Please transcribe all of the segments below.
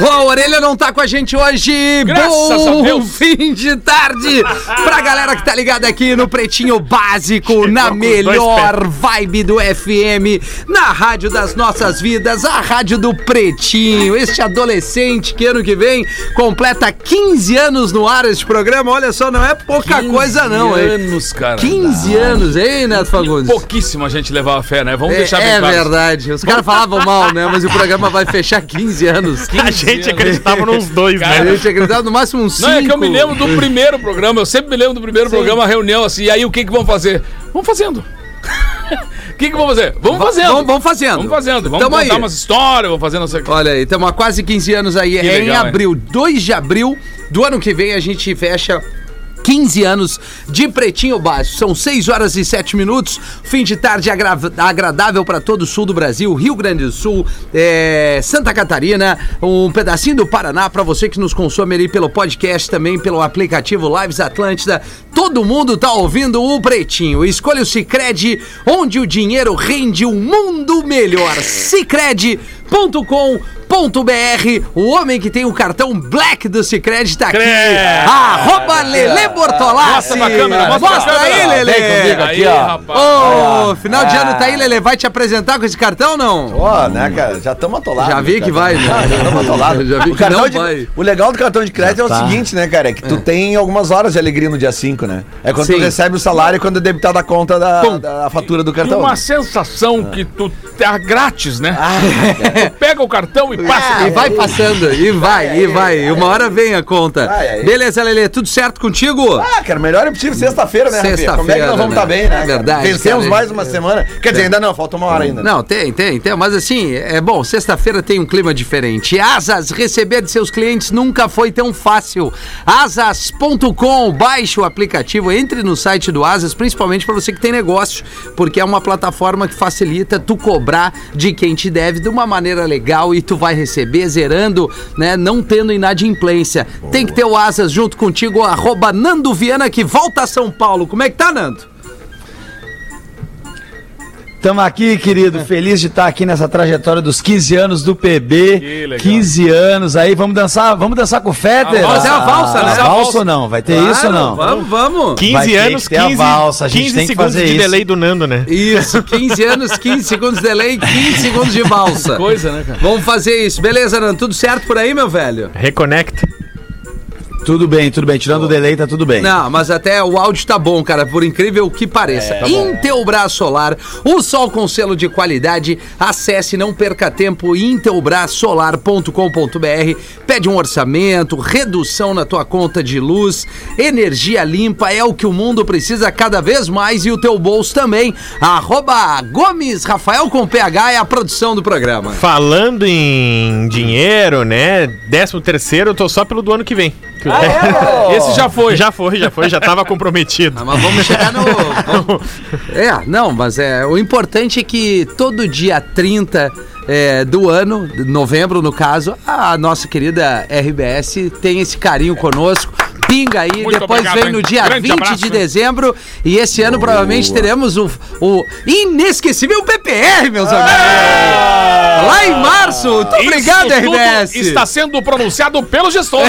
Ô, a Orelha não tá com a gente hoje. Graças Bom a Deus. fim de tarde pra galera que tá ligada aqui no Pretinho Básico, na os dois melhor vibe do FM, na rádio das nossas vidas, a rádio do Pretinho. Este adolescente que ano que vem completa 15 anos no ar este programa. Olha só, não é pouca coisa não, hein? anos, cara. 15 anos, hein, Neto Fagundes? Pouquíssima gente levava fé, né? Vamos É, deixar bem é claro. verdade. Os caras falavam mal, né? Mas o programa vai fechar 15 anos. A gente acreditava nos dois, A né? gente acreditava no máximo uns 5. Não, é que eu me lembro do primeiro programa, eu sempre me lembro do primeiro programa, a reunião assim, e aí o que que vamos fazer? Vamos fazendo. O que que vamos fazer? Vamos fazendo. Vamos, vamos fazendo. Vamos fazendo. Vamos Tamo contar aí. umas histórias, vamos fazendo essa... Olha aí, estamos há quase 15 anos aí. Que é em legal, hein? abril, 2 de abril do ano que vem, a gente fecha. 15 anos de Pretinho Básico. São 6 horas e 7 minutos. Fim de tarde agra- agradável para todo o sul do Brasil, Rio Grande do Sul, é, Santa Catarina, um pedacinho do Paraná para você que nos consome ali pelo podcast, também pelo aplicativo Lives Atlântida. Todo mundo tá ouvindo o Pretinho. Escolha o Cicred, onde o dinheiro rende um mundo melhor. Cicred.com.br O homem que tem o cartão Black do Cicred tá aqui. Arroba Lele Bortolassi. Mostra pra câmera, mostra pra aí, câmera. Lele. Vem comigo Aí, aqui, ó. rapaz. Ô, final de ano tá aí, Lele. Vai te apresentar com esse cartão ou não? Ó, né, cara? Já estamos atolados. Já vi que vai, né? Já estamos atolados. Já vi o que cartão não de- vai. O legal do cartão de crédito é o seguinte, né, cara? É que tu tem algumas horas de alegria no dia 5, né? É quando Sim. tu recebe o salário e quando é debitado a conta da, fatura do E cartão. uma sensação que tu tá grátis, né? Ah, Tu pega o cartão e passa. E vai passando, e vai, e vai. E uma hora vem a conta. Beleza, Lele, tudo certo contigo? Ah, cara, melhor é possível sexta-feira, né, Rafinha? Como é que Sexta-feira, nós vamos né? estar bem, né? É cara? verdade, Vencemos cara. mais uma semana. Quer dizer, ainda não, falta uma hora ainda. Não, tem, tem, tem. Mas assim, é bom, sexta-feira tem um clima diferente. Asas, receber de seus clientes nunca foi tão fácil. Asas.com, baixe o aplicativo, entre no site do Asas, principalmente para você que tem negócio, porque é uma plataforma que facilita tu cobrar de quem te deve de uma maneira legal e tu vai receber zerando, né, não tendo inadimplência. Tem que ter o Asas junto contigo, arroba Nando Viana, que volta a São Paulo. Como é que tá, Nando? Tamo aqui, querido, feliz de estar aqui nessa trajetória dos 15 anos do Que PB. legal. 15 anos aí, vamos dançar, vamos dançar com o Fetter? A valsa é a valsa, né? A valsa ou não? Vai ter isso ou não? Vamos, vamos. 15 Vai ter anos, que ter a 15, valsa, a gente 15 tem que segundos fazer de isso. delay do Nando, né? Isso, 15 anos, 15 segundos de delay, 15 segundos de valsa. Coisa, né, cara? Vamos fazer isso. Beleza, Nando? Tudo certo por aí, meu velho? Reconnect. Tudo bem, tudo bem. Tirando o delay, tá tudo bem. Não, mas até o áudio tá bom, cara, por incrível que pareça. Intelbras Solar, o sol com selo de qualidade. Acesse, não perca tempo, intelbrasolar.com.br. Pede um orçamento, redução na tua conta de luz, energia limpa é o que o mundo precisa cada vez mais e o teu bolso também. Arroba Gomes Rafael com PH é a produção do programa. Falando em dinheiro, né? 13 terceiro, eu tô só pelo do ano que vem. Que o- Esse já foi. Já foi, já foi, já tava comprometido. Ah, mas vamos chegar no. vamos- É, não, mas é. O importante é que todo dia 30 é, do ano, de novembro no caso, a nossa querida RBS tem esse carinho conosco. Pinga aí, Muito depois obrigado, vem no dia Grande 20 abraço, de dezembro. E esse ano provavelmente teremos o, o inesquecível PPR, meus amigos. Lá em março. Muito obrigado, Isso tudo RBS. está sendo pronunciado pelo gestor.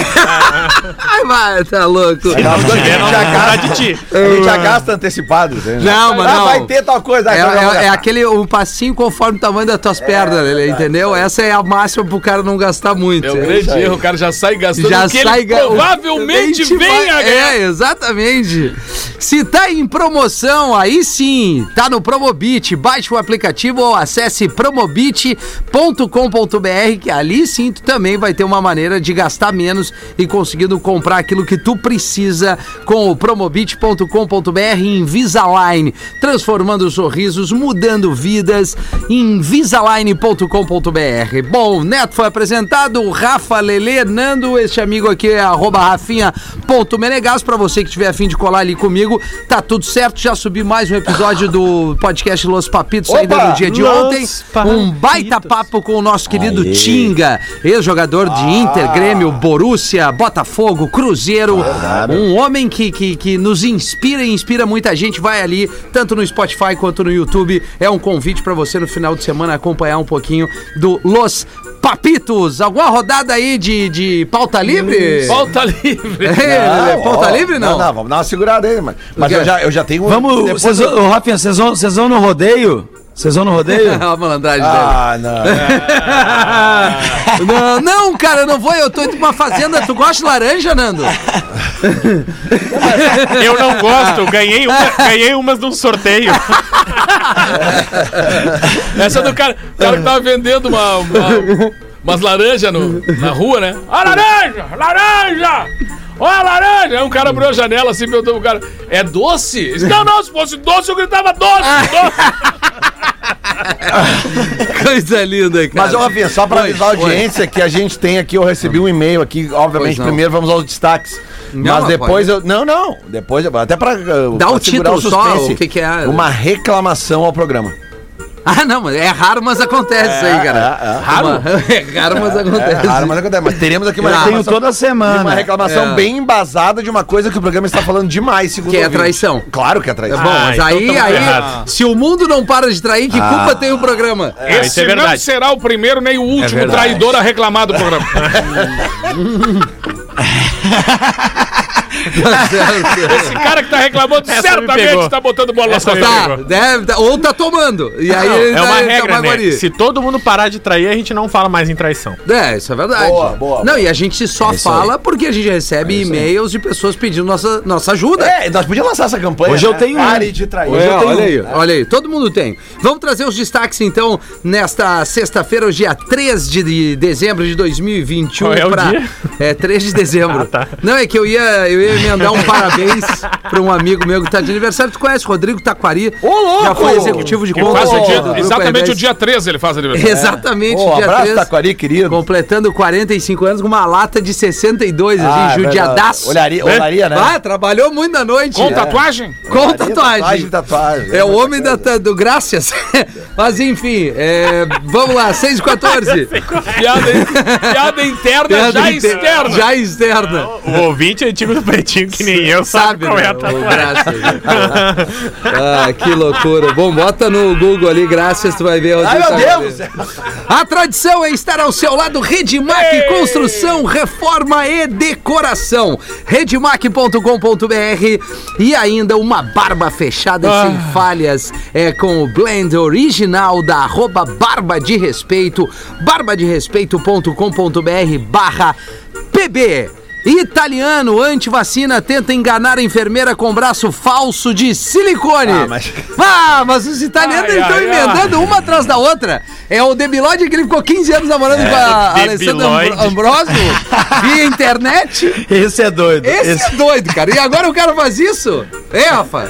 Ai, vai, tá louco. Gente já Não, gasta, de ti. a gente já gasta antecipado. né? Não, mas Ah, não. vai ter tal coisa. É, ah, então não é- é aquele um passinho conforme o tamanho das tuas pernas, Lelê, entendeu? Essa é a máxima pro cara não gastar muito. É o grande erro, o cara já sai gastando Já o que sai ele ga- provavelmente Gente, venha vai- a ganhar. É, exatamente. Se tá em promoção, aí sim, tá no Promobit. Baixe o aplicativo ou acesse promobit.com.br, que ali sim tu também vai ter uma maneira de gastar menos e conseguindo comprar aquilo que tu precisa com o promobit.com.br em Invisalign, transformando sorrisos, mudando vidas. Invisalign.com.br. Bom, Neto foi apresentado, Rafa, Lele, Nando, este amigo aqui é arroba rafinha.menegas, pra você que tiver afim de colar ali comigo, tá tudo certo, já subi mais um episódio do podcast Los Papitos ainda Opa! no dia de Los ontem, um baita papo com o nosso querido Aê. Tinga, ex-jogador de Inter, Grêmio, Borussia, Botafogo, Cruzeiro, um homem que, que, que nos inspira e inspira muita gente, vai ali, tanto no Spotify quanto no YouTube, é um convite pra você no final de semana acompanhar um pouquinho do Los Papitos, alguma rodada aí de, de pauta livre? Falta livre. É, Não, pauta ó, livre não? Não, vamos dar uma segurada aí, mas, mas eu, já, eu já tenho. Vamos, depois vocês, eu- ô, Rafinha, vocês vão, vocês vão no rodeio? Vocês vão no rodeio? a malandragem Ah, não. dele. Não, não, cara, eu não vou. Eu tô indo pra uma fazenda. Tu gosta de laranja, Nando? Eu não gosto, ganhei, uma, ganhei umas num sorteio. Essa é do cara, o cara que tava vendendo uma, uma- umas laranjas no- na rua, né? Ó, laranja! Laranja! Ó, laranja! Aí um cara abriu a janela assim, perguntou pro cara: É doce? Ele disse, não, não, se fosse doce eu gritava doce! doce. Coisa linda, cara. Mas, Rafinha, só pra avisar a audiência que a gente tem aqui, eu recebi um e-mail aqui, obviamente, primeiro vamos aos destaques. Não, mas depois pode. eu. Não, não. Depois, eu- até pra. uh, Dá pra o título só, o que que é? Uma reclamação ao programa. Ah, não, mas é raro, mas acontece isso aí, cara. É, é. Raro? É raro, mas acontece. É raro, mas acontece. Mas teremos aqui uma Eu tenho reclamação. toda Uma semana. reclamação É. bem embasada de uma coisa que o programa está falando demais, segundo Que é traição. Claro que é traição. Bom, Ah, mas então aí, tamo aí errado. se o mundo não para de trair, que culpa tem o programa? É, Esse é não será o primeiro nem o último traidor a reclamar do programa. Esse cara que tá reclamando Essa me certamente tá botando bola nas Essa me costas. Tá, deve, tá- ou tá tomando. E aí Não, ele é tá- uma tá regra, mais né? Se todo mundo parar de trair, a gente não fala mais em traição. É, isso é verdade. Boa, boa, Não, boa. e a gente só É fala porque a gente recebe e-mails de pessoas pedindo nossa, nossa ajuda. É, nós podíamos lançar essa campanha. Hoje eu né? tenho um. Pare de trair. É, eu tenho olha um. aí, olha aí, todo mundo tem. Vamos trazer os destaques então nesta sexta-feira, hoje é 3 de dezembro de 2021. Qual é o pra- dia? É 3 de dezembro. Ah, tá. Não, é que eu ia, eu ia emendar um parabéns pra um amigo meu que tá de aniversário. Tu conhece Rodrigo Taquari? Ô, louco! Já foi executivo de contas. o exatamente o dia 13 ele faz aniversário. Exatamente, Ô, dia abraço, 3. Taquari, querido. Completando 45 anos com uma lata de 62, Ah, assim, é judiadaço. Olharia, olharia, né? Ah, trabalhou muito na noite. Com tatuagem? Com Olharia, tatuagem. Tatuagem, tatuagem. É o homem da, do Graças. Mas enfim, é, vamos lá, 6 e 14. Piada, piada interna Piada já externa. Já externa. O ouvinte antigo do Pretinho, que nem eu, sabe, Sabe, qual é a né? O tatuagem. Graças. Ah, que loucura. Bom, bota no Google ali, Graças, tu vai ver. onde Ai, tá meu. Deus! A tradição é estar ao seu lado, Redmac Construção, Reforma e Decoração. Redmac.com.br e ainda uma barba fechada sem falhas é com o blend original da arroba Barba de Respeito, barbaderespeito.com.br barra PB. Italiano antivacina tenta enganar a enfermeira com braço falso de silicone. Ah, mas- Ah, mas os italianos Ai, estão ai, ai. emendando uma atrás da outra. É o Debilode que ele ficou 15 anos namorando com a Alessandra Ambrosio via internet. Esse é doido. Esse, Esse- é doido, cara. E agora o cara faz isso? É, Rafa?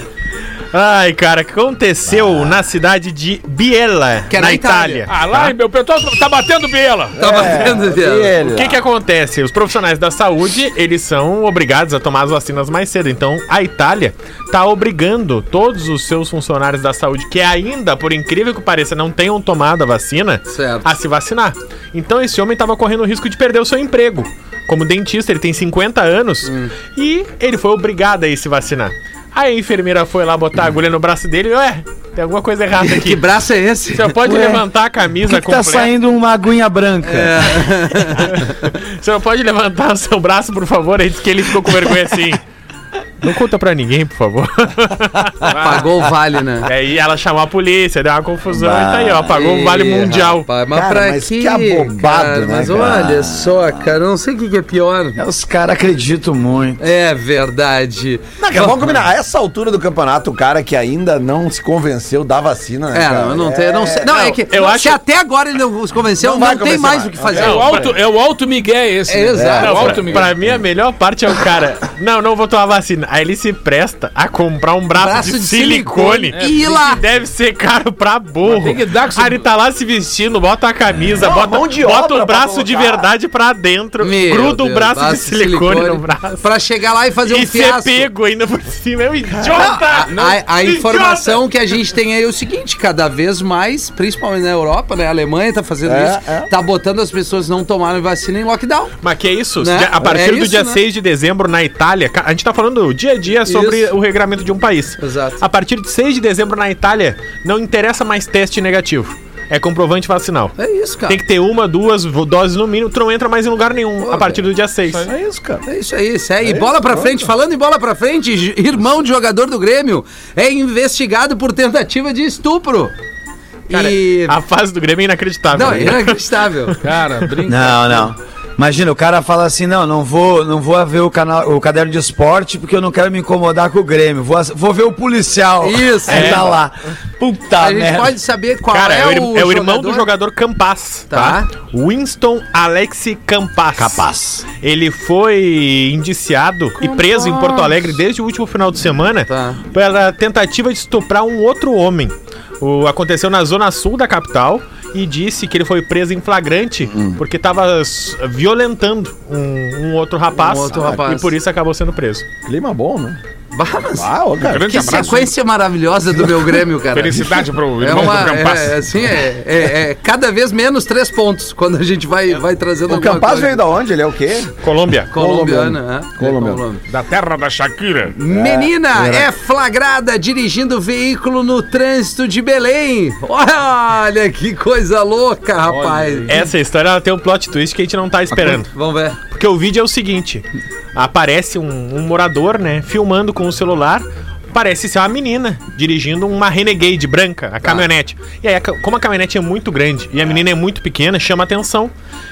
Ai, cara, o que aconteceu na cidade de Biella, Que é na na Itália. Itália. Ah, lá, meu pessoal tá batendo bela. Tá batendo, Deus. Ele. O que que acontece? Os profissionais da saúde, eles são obrigados a tomar as vacinas mais cedo. Então, a Itália tá obrigando todos os seus funcionários da saúde que ainda, por incrível que pareça, não tenham tomado a vacina, Certo. a se vacinar. Então, esse homem tava correndo o risco de perder o seu emprego. Como dentista, ele tem 50 anos Hum. e ele foi obrigado a ir se vacinar. Aí a enfermeira foi lá botar a agulha no braço dele e, ué, tem alguma coisa errada Que aqui. braço é esse? O senhor pode Ué, levantar a camisa que, que tá completa? saindo uma aguinha branca? O senhor pode levantar o seu braço, por favor? Aí disse que ele ficou com vergonha assim. Não conta pra ninguém, por favor. Pagou o vale, né? Aí ela chamou a polícia, deu uma confusão e tá aí, ó. Pagou o Vale Mundial. rapaz, mas Cara, pra mas que abobado, cara? né, Mas cara? olha só, cara, não sei o que, que é pior. Os caras acreditam muito. É verdade. Não, cara, vamos combinar. A essa altura do campeonato, o cara que ainda não se convenceu da vacina, né? É, cara? não, não tem, não sei. Não, é que eu se acho- até agora ele não se convenceu, Não não, tem mais mais. o que fazer. É o alto, é o alto Miguel esse. É, né? exato. É o alto pra, Miguel. pra mim, a melhor parte é o cara. Não, não vou tomar vacina. Aí ele se presta a comprar um braço, Braço de, de silicone. silicone. E ir lá. Que deve ser caro pra burro. tem que dar com esse- Aí ele tá lá se vestindo, bota a camisa, Não, bota, bota o braço de verdade pra dentro, Meu gruda o Deus, braço de silicone, no braço. Pra chegar lá e fazer E um ser fiasco. pego ainda por cima. É um idiota! a, a- a Idiota! informação que a gente tem aí é o seguinte, cada vez mais, principalmente na Europa, né? A Alemanha tá fazendo É, isso, é. tá botando as pessoas não tomarem vacina em lockdown. Mas que é isso? Né? A partir É do isso, dia né? 6 de dezembro na Itália, a gente tá falando dia a dia sobre Isso. o regramento de um país. Exato. A partir de 6 de dezembro na Itália, não interessa mais teste negativo. é comprovante vacinal. É isso, cara. Tem que ter uma, duas doses no mínimo, tu não entra mais em lugar nenhum Pô, a partir do dia 6. É isso, cara. É isso aí, segue. bola pra frente. Falando em bola pra frente, irmão de jogador do Grêmio é investigado por tentativa de estupro. Cara, e. A fase do Grêmio é inacreditável. Não, né? inacreditável. Cara, brinca. Não, não. Imagina, o cara fala assim: não, não vou, não vou ver o canal, o caderno de esporte porque eu não quero me incomodar com o Grêmio. Vou, vou ver o policial. Isso. É. tá lá. Puta a gente merda. pode saber qual Cara, é, é, o, é o irmão do jogador Campas, Tá. tá? Winston Alexi Campas. Capaz. Ele foi indiciado e preso em Porto Alegre desde o último final de semana Tá. pela tentativa de estuprar um outro homem. O, aconteceu na zona sul da capital e disse que ele foi preso em flagrante Hum. porque estava violentando um, um outro rapaz, Um outro rapaz. e por isso acabou sendo preso. Clima bom, né? Mas Ah, ô, cara. Grande que abraço. sequência maravilhosa do meu Grêmio, cara. Felicidade pro É irmão uma, do Campas. é, assim, é, é- é cada vez menos três pontos quando a gente vai, vai trazendo O coisa. veio da onde? Ele é o quê? Colômbia. Colombiana, é. Colombiano. Colombiano. Da terra da Shakira. Menina é flagrada dirigindo veículo no trânsito de Belém. Olha que coisa louca, rapaz. Essa história ela tem um plot twist que a gente não tá esperando. Vamos ver. Porque o vídeo é o seguinte: aparece um, um morador, né, filmando com o celular. Parece ser uma menina dirigindo uma Renegade branca, a caminhonete. E aí, como a caminhonete é muito grande e a menina é muito pequena, chama atenção.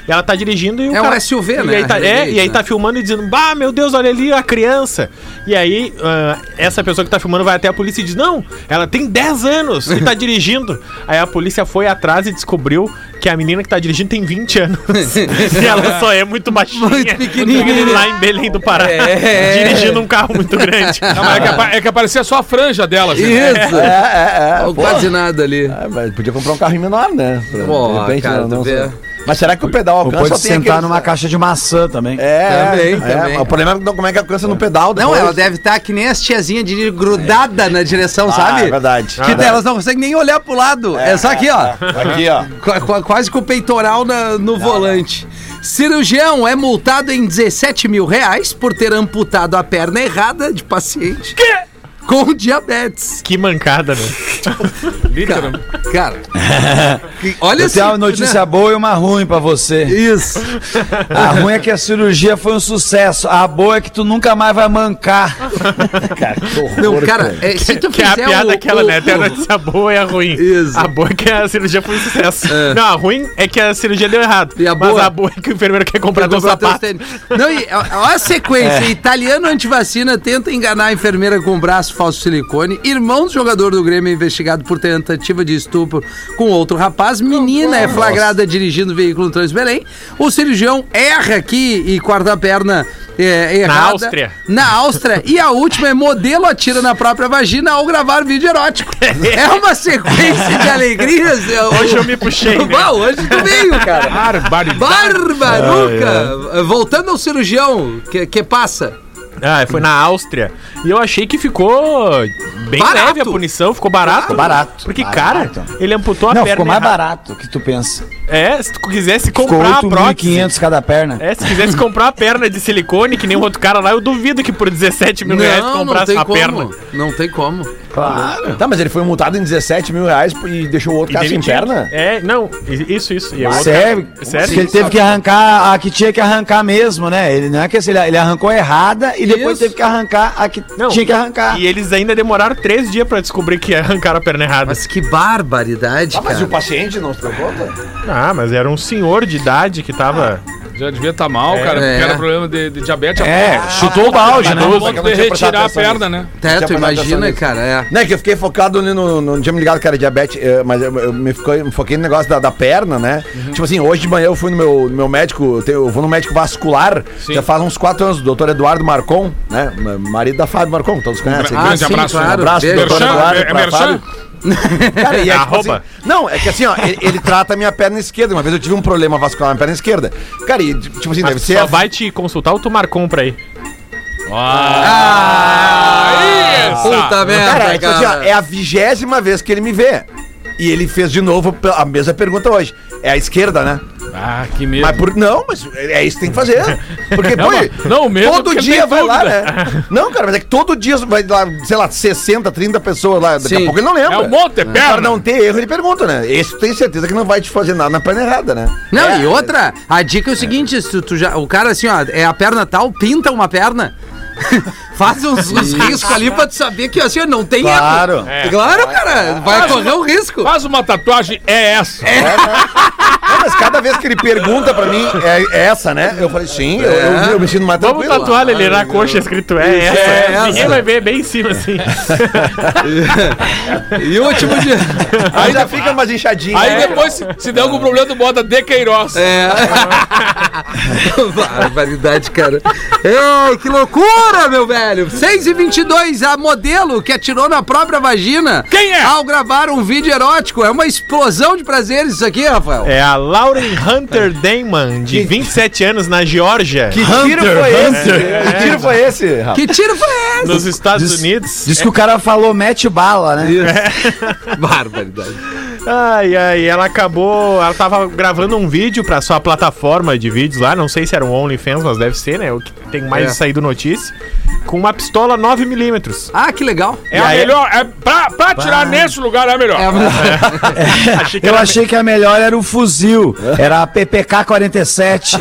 E ela tá dirigindo e o É um cara... SUV, e né, Aí tá, é, e aí né? tá filmando e dizendo, bah, meu Deus, olha ali a criança. E aí, ah, essa pessoa que tá filmando vai até a polícia e diz, não, ela tem 10 anos e tá dirigindo. Aí a polícia foi atrás e descobriu que a menina que tá dirigindo tem 20 anos. e ela só é muito baixinha. Muito pequenininha. Lá em Belém do Pará. É. Dirigindo um carro muito grande. Não, é, que, apa- é que aparecia só a franja dela. assim. Isso. É, é, é. Quase nada ali. É, mas podia comprar um carrinho menor, né? Pra- Pô, cara, tu vê. Mas será que o pedal alcança pode ou sentar aqueles- numa caixa de maçã também. É, Também, é, também. O problema é não, como é que alcança no pedal Não, depois. ela deve estar que nem as tiazinhas de grudada na direção, Ah, sabe? é verdade. Que elas não conseguem nem olhar pro lado. É, só aqui, ó. Aqui, ó. Qu- qu- quase com o peitoral na- no volante. Cirurgião é multado em 17 mil reais por ter amputado a perna errada de paciente. Com diabetes. Que mancada, né? Literalmente. Cara, que- olha Eu tenho uma assim, notícia né? boa e uma ruim pra você. Isso. A ruim é que a cirurgia foi um sucesso. A boa é que tu nunca mais vai mancar. Não, cara, é, se tu Que é a fizer piada o- aquela, o- né? Tem a notícia boa e a ruim. Isso. A boa é que a cirurgia foi um sucesso. Não, a ruim é que a cirurgia deu errado. E a Mas boa? a boa é que o enfermeiro quer comprar teu sapato. Não, e ó a sequência. É. Italiano antivacina tenta enganar a enfermeira com braço falso silicone. Irmão do jogador do Grêmio é investigado por tentativa de estupro com outro rapaz. Menina é flagrada dirigindo veículo no trânsito de Belém. O cirurgião erra aqui e quarta a perna é, errada. Áustria. Na Áustria. E a última é modelo atira na própria vagina ao gravar vídeo erótico. É uma sequência de alegrias. Hoje eu me puxei, né? Bah, hoje tu veio, cara. Barbaridade. Barbaruca! Voltando ao cirurgião, que, que passa. Ah, foi na Áustria. E eu achei que ficou bem Barato. leve a punição, ficou barato. Ficou barato. Porque, Barato. cara, ele amputou a Não, perna. ficou mais errada. barato que tu pensa. É, se tu quisesse Ficou comprar a prótese. 8.500 cada perna. É, se quisesse comprar a perna de silicone, que nem o outro cara lá, eu duvido que por 17 mil reais tu Não, não comprasse a como. perna. Não tem como. Claro. Tá, mas ele foi multado em 17 mil reais e deixou o outro E cara sem perna? É, não, isso, isso. E o outro Sério? cara- sério? Porque ele teve que arrancar a que tinha que arrancar mesmo, né? Ele não é que assim, ele, ele arrancou errada e depois Isso. teve que arrancar a que Não, tinha que arrancar. E eles ainda demoraram três dias pra descobrir que arrancaram a perna errada. Mas que barbaridade, Ah, mas e o cara. paciente não se preocupa? Ah, mas era um senhor de idade que tava. Já devia estar mal, cara, É. porque era problema de, de diabetes. É, chutou o balde, né? não Só ponto de retirar a perna, né? Teto, imagina, cara. É. Não, é que eu fiquei focado ali no. Não tinha me ligado que era diabetes, eh, mas eu, eu me, ficou, me foquei no negócio da, da perna, né? Tipo assim, hoje de manhã eu fui no meu, no meu médico, eu, vou no médico vascular, Sim. já faz uns quatro anos, o doutor Eduardo Marcon, né? Ma- Marido da Fábio Marcon, todos conhecem. Um grande abraço, claro. Um abraço, Beijo. doutor? Eduardo. É- é merchan? Cara, e é, tipo assim, não, é que assim, ó, ele, ele trata a minha perna esquerda. Uma vez eu tive um problema vascular na minha perna esquerda. Cara, e tipo assim, deve Mas ser. só vai te consultar ou tu marcou pra ir? Ah, isso! Puta merda, Cara, cara. é, tipo assim, ó, é a vigésima vez que ele me vê. E ele fez de novo a mesma pergunta hoje. É a esquerda, né? Ah, que medo. Mas por, não, mas é isso que tem que fazer. Porque, Não, pô, não, o medo é todo dia vai lá, dúvida. né? Não, cara, mas é que todo dia vai lá, sei lá, 60, 30 pessoas lá. Daqui Sim. a pouco ele não lembra. É um monte de Para perna. não ter erro, ele pergunta, né? Esse tu tem certeza que não vai te fazer nada na perna errada, né? Não, É, e outra, a dica é o seguinte, se tu, tu já, o cara assim, ó, é a perna tal, pinta uma perna. Faz uns, uns riscos ali pra tu saber que assim, não tem Claro. erro. Claro, cara, vai Faz correr uma- um risco. Faz uma tatuagem, é essa. Não, mas cada vez que ele pergunta pra mim, é, é essa, né? Eu falei, sim, eu, eu, eu me sinto mais Vamos tranquilo. tatuar ele na coxa escrito é essa. É essa. Ninguém vai ver bem em cima assim. E o último dia. Aí já fica mais inchadinho. Aí né? depois, se, se der algum problema, tu bota de Queiroz. É. Barbaridade, cara. Ei, que loucura, meu velho. 6 e 22 a modelo que atirou na própria vagina. Quem é? Ao gravar um vídeo erótico. É uma explosão de prazeres isso aqui, Rafael. É a Lauren Hunter Damon, de 27 anos, na Geórgia, Que tiro foi esse? Que tiro foi esse, Rafa? Que tiro foi esse? nos Estados Diz- Unidos. Diz que o cara falou mete bala, né? Barbaridade. Ai, ai, ela acabou. Ela tava gravando um vídeo pra sua plataforma de vídeos lá, não sei se era um OnlyFans, mas deve ser, né? O que tem mais É. saído notícia. Com uma pistola 9mm. Ah, que legal. É E a aí- melhor. É pra, pra tirar nesse lugar é a melhor. É, Achei que Eu achei que a melhor era o fuzil. Era a PPK 47.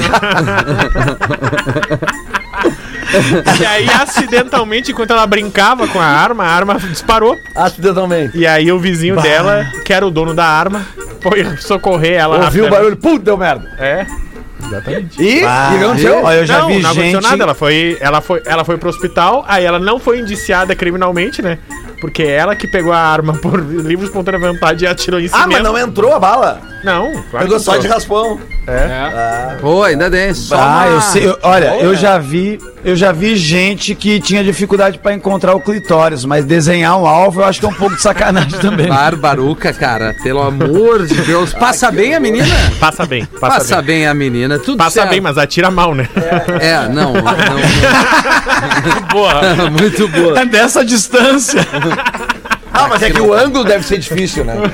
E aí, acidentalmente, enquanto ela brincava com a arma, a arma disparou. Acidentalmente. E aí o vizinho dela, que era o dono da arma, foi socorrer ela. Ouviu o rapidamente. barulho, pum, deu merda. É. Exatamente. E, Ah, e o que aconteceu? Olha, eu já não, vi não aconteceu gente. nada. Ela foi, ela, foi, ela foi pro hospital, aí ela não foi indiciada criminalmente, né? Porque é ela que pegou a arma por livre e espontânea vontade e atirou em si Ah, mas não entrou a bala? Não, claro Pegou que só não. de raspão. Pô, ainda tem. Só Ah, uma- eu sei. eu- olha, eu já vi, eu já vi gente que tinha dificuldade pra encontrar o clitóris, mas desenhar um alvo eu acho que é um pouco de sacanagem também. Barbaruca, cara. Pelo amor de Deus. Passa bem a menina? Passa bem, passa, Passa bem. bem a menina. Tudo Passa certo. bem, mas atira mal, né? É, não, não. Boa. não. Muito boa. Dessa distância. Ah, mas é que o ângulo deve ser difícil, né?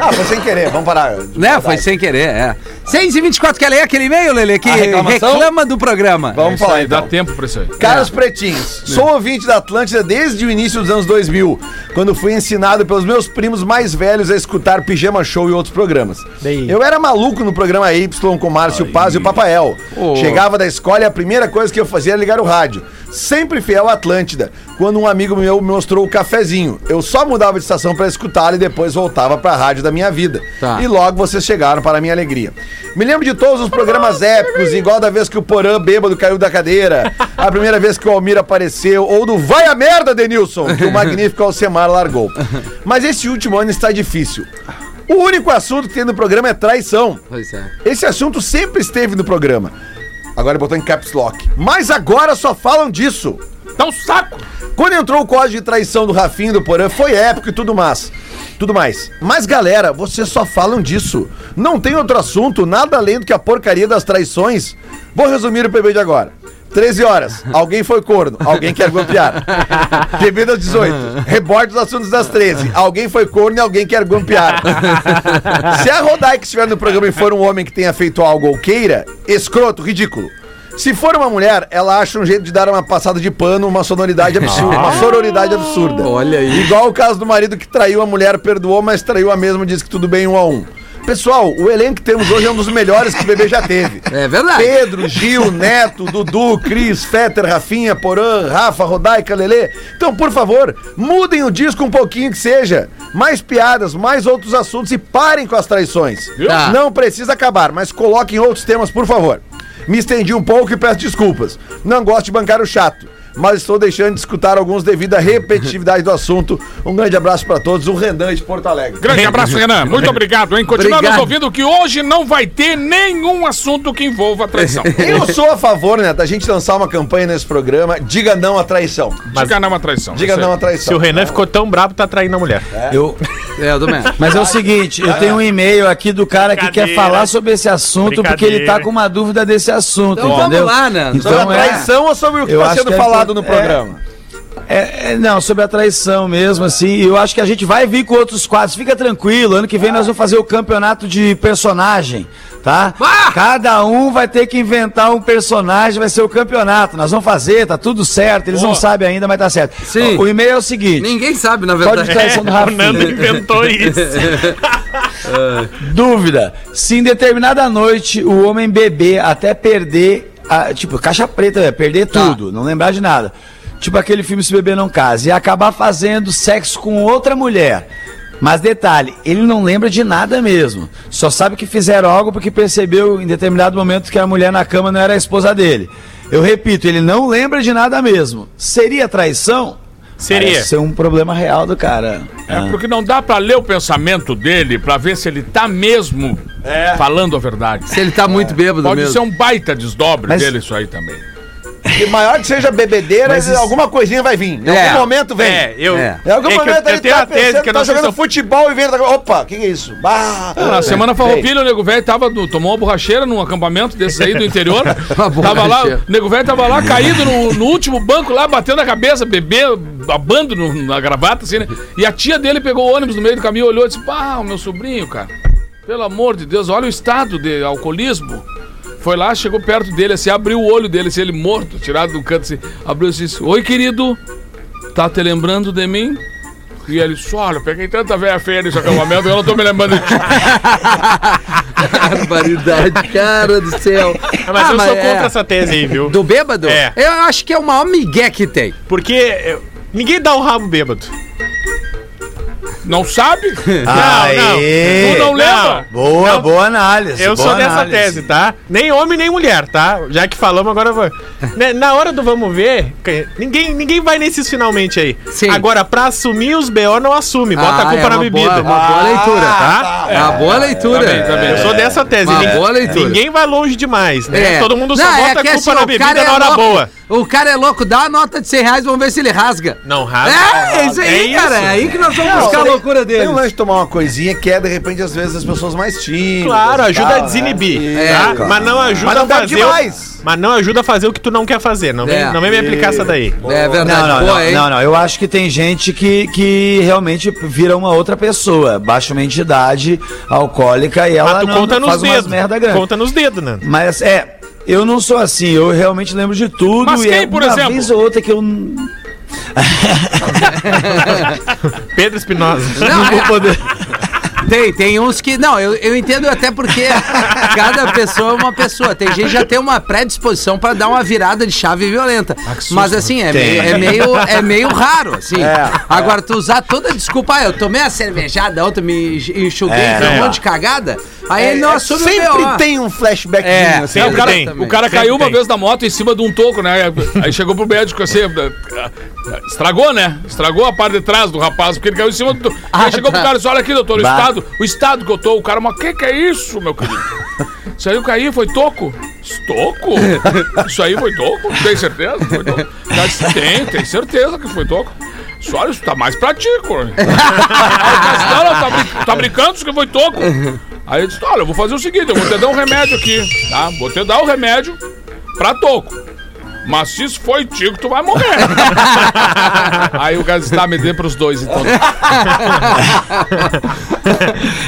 Ah, foi sem querer, vamos parar. Né? Foi sem querer, é. 6 e 24 quer ler aquele e-mail, Lele, que reclama do programa. Vamos Isso falar aí, então. dá tempo pra isso aí. Caros pretinhos, sou ouvinte da Atlântida desde o início dos anos 2000, quando fui ensinado pelos meus primos mais velhos a escutar Pijama Show e outros programas. Daí. Eu era maluco no programa Y com Márcio Paz e o Papael. Oh. Chegava da escola e a primeira coisa que eu fazia era ligar o rádio. Sempre fiel à Atlântida, quando um amigo meu me mostrou o cafezinho. Eu só mudava de estação para escutá-lo e depois voltava para a rádio da minha vida. Tá. E logo vocês chegaram para a minha alegria. Me lembro de todos os programas épicos, igual da vez que o Porã bêbado caiu da cadeira, a primeira vez que o Almir apareceu, ou do Vai a merda, Denilson, que o magnífico Alcemar largou. Mas esse último ano está difícil. O único assunto que tem no programa é traição. Pois é. Esse assunto sempre esteve no programa. Agora botou em caps lock. Mas agora só falam disso. Tá um saco. Quando entrou o código de traição do Rafinha e do Porã, foi épico e tudo mais. Tudo mais. Mas galera, vocês só falam disso. Não tem outro assunto, nada além do que a porcaria das traições. Vou resumir o PB de agora. 13 horas, alguém foi corno, alguém quer golpear. PB das 18, reborte dos assuntos das 13, alguém foi corno e alguém quer golpear. Se a Rodai que estiver no programa e for um homem que tenha feito algo ou queira, escroto, ridículo. Se for uma mulher, ela acha um jeito de dar uma passada de pano, uma sonoridade absurda, uma sororidade absurda. Olha aí. Igual o caso do marido que traiu a mulher, perdoou, mas traiu a mesma, disse que tudo bem um a um. Pessoal, o elenco que temos hoje é um dos melhores que o bebê já teve. É verdade. Pedro, Gil, Neto, Dudu, Cris, Fetter, Rafinha, Porã, Rafa, Rodaica, Lelê. Então, por favor, mudem o disco um pouquinho que seja. Mais piadas, mais outros assuntos e parem com as traições. Tá. Não precisa acabar, mas coloquem outros temas, por favor. Me estendi um pouco e peço desculpas. Não gosto de bancar o chato. Mas estou deixando de escutar alguns devido à repetitividade do assunto. Um grande abraço para todos. O Renan de Porto Alegre. Grande abraço, Renan. Muito obrigado, hein? Continua Obrigado. nos ouvindo que hoje não vai ter nenhum assunto que envolva traição. Eu sou a favor, né, da gente lançar uma campanha nesse programa. Diga não à traição. Diga não a traição. Diga não à traição. Se o Renan ficou tão brabo, tá traindo a mulher. Eu, É, eu também. mas é o seguinte, eu tenho um e-mail aqui do cara que quer falar sobre esse assunto porque ele tá com uma dúvida desse assunto, Então vamos entendeu? lá, né? Sobre Então a é, traição ou sobre o que eu está acho sendo que é falado no programa? É, é, não, sobre a traição mesmo, assim. Eu acho que a gente vai vir com outros quadros. Fica tranquilo, ano que vem nós vamos fazer o campeonato de personagem, tá? Ah! Cada um vai ter que inventar um personagem, vai ser o campeonato. Nós vamos fazer, tá tudo certo. Eles não Boa. sabem ainda, mas tá certo. Sim. O e-mail é o seguinte: Ninguém sabe, na Pode verdade. traição do o Nando inventou isso. Dúvida: se em determinada noite o homem beber até perder, a- tipo, caixa preta, é, perder Tá. tudo, não lembrar de nada. Tipo aquele filme Se Beber Não Case, e acabar fazendo sexo com outra mulher. Mas detalhe, ele não lembra de nada mesmo. Só sabe que fizeram algo porque percebeu em determinado momento que a mulher na cama não era a esposa dele. Eu repito, ele não lembra de nada mesmo. Seria traição? Seria. Parece ser um problema real do cara. É porque não dá pra ler o pensamento dele pra ver se ele tá mesmo falando a verdade. Se ele tá muito bêbado Pode mesmo. ser um baita desdobre Mas- dele isso aí também. E maior que seja bebedeira, isso- alguma coisinha vai vir. Em É. algum momento vem. É, eu. É. Em algum é que momento eu, eu tenho tá a tese pensando que eu tá jogando eu futebol e vem... Opa, o que, que é isso? Bah, Na semana Ei. farroupilha, o nego velho tava no- tomou uma borracheira num acampamento desses aí do interior. Tava lá, o nego velho tava lá caído no, no último banco lá, batendo a cabeça, bebê, babando no- na gravata, assim, né? E a tia dele pegou o ônibus no meio do caminho, olhou e disse: Pá, o meu sobrinho, cara, pelo amor de Deus, olha o estado de alcoolismo. Foi lá, chegou perto dele, assim, abriu o olho dele, assim, ele morto, tirado do canto, assim, abriu e disse: Oi, querido, tá te lembrando de mim? E ele disse: Olha, peguei tanta velha feia nesse acampamento que eu não tô me lembrando de ti. Barbaridade, cara do céu. Ah, mas eu sou é. contra essa tese aí, viu? Do bêbado? É. Eu acho que é o maior migué que tem. Porque eh, ninguém dá o rabo bêbado. Não sabe? Aê! Tu não lembra? Boa, Não. boa análise. Eu boa sou dessa análise. tese, tá? Nem homem nem mulher, tá? Já que falamos, agora eu vou. Né, Na hora do vamos ver, que- ninguém, ninguém vai nesses finalmente aí. Sim. Agora, pra assumir os BO, não assume. Bota Ah, a culpa é na uma bebida. Boa, uma boa leitura. tá? É uma boa leitura. tá bem, tá bem. Eu sou dessa tese. Uma ninguém, boa leitura. ninguém vai longe demais, né? É. Todo mundo só Não, é bota que a assim, culpa ó, na o cara bebida é na hora louco. boa. O cara é louco, dá a nota de 100 reais, vamos ver se ele rasga. Não rasga. É, é isso aí, É cara. isso. É aí que nós vamos Não, buscar a loucura Tem um dele. lance de tomar uma coisinha que é, de repente, às vezes, as pessoas mais tímidas. Claro, ajuda tal, a desinibir, né? É, tá? cara. Mas não ajuda Mas não a fazer. demais. O... Mas não ajuda a fazer o que tu não quer fazer. Não vem, É. não vem me aplicar essa daí. É verdade. Não, não, Boa, não, hein? não, não. Eu acho que tem gente que, que realmente vira uma outra pessoa. Baixa uma entidade alcoólica e ela Mas tu não, conta faz nos dedos. merda grande. Conta nos dedos, né? Mas é, eu não sou assim. Eu realmente lembro de tudo. Mas e quem, é por uma exemplo? vez ou outra que eu Pedro Espinosa. Não, vou é- poder. Tem, tem uns que. Não, eu, eu entendo até porque cada pessoa é uma pessoa. Tem gente que já tem uma predisposição pra dar uma virada de chave violenta. Mas assim, é, meio, é, meio, é meio raro, assim. É, Agora, tu usar toda a desculpa, ah, eu tomei a cervejada, ontem me enxuguei, É, um é. monte de cagada, aí ele não É, assume o Sempre tem um flashbackzinho É, assim. É, o cara, tem. o cara Sempre caiu uma vez da moto em cima de um toco, né? Aí chegou pro médico assim. Estragou, né? Estragou a parte de trás do rapaz, porque ele caiu em cima do. Ah, Aí chegou tá. pro cara e disse: Olha aqui, doutor, o Bah. estado, o estado que eu tô. O cara, mas o que, que é isso, meu querido? Isso aí eu caí, foi toco. Toco? Isso aí foi toco? Tem certeza? Foi toco? Disse, tem, tem certeza que foi toco. Olha, isso tá mais pra ti, não, tá, brin- tá brincando, isso que foi toco. Aí eu disse, olha, eu vou fazer o seguinte, eu vou te dar um remédio aqui, tá? Vou te dar o remédio pra toco. Mas se isso foi tico, tu vai morrer. Aí o cara disse, tá, me dê pros dois, então.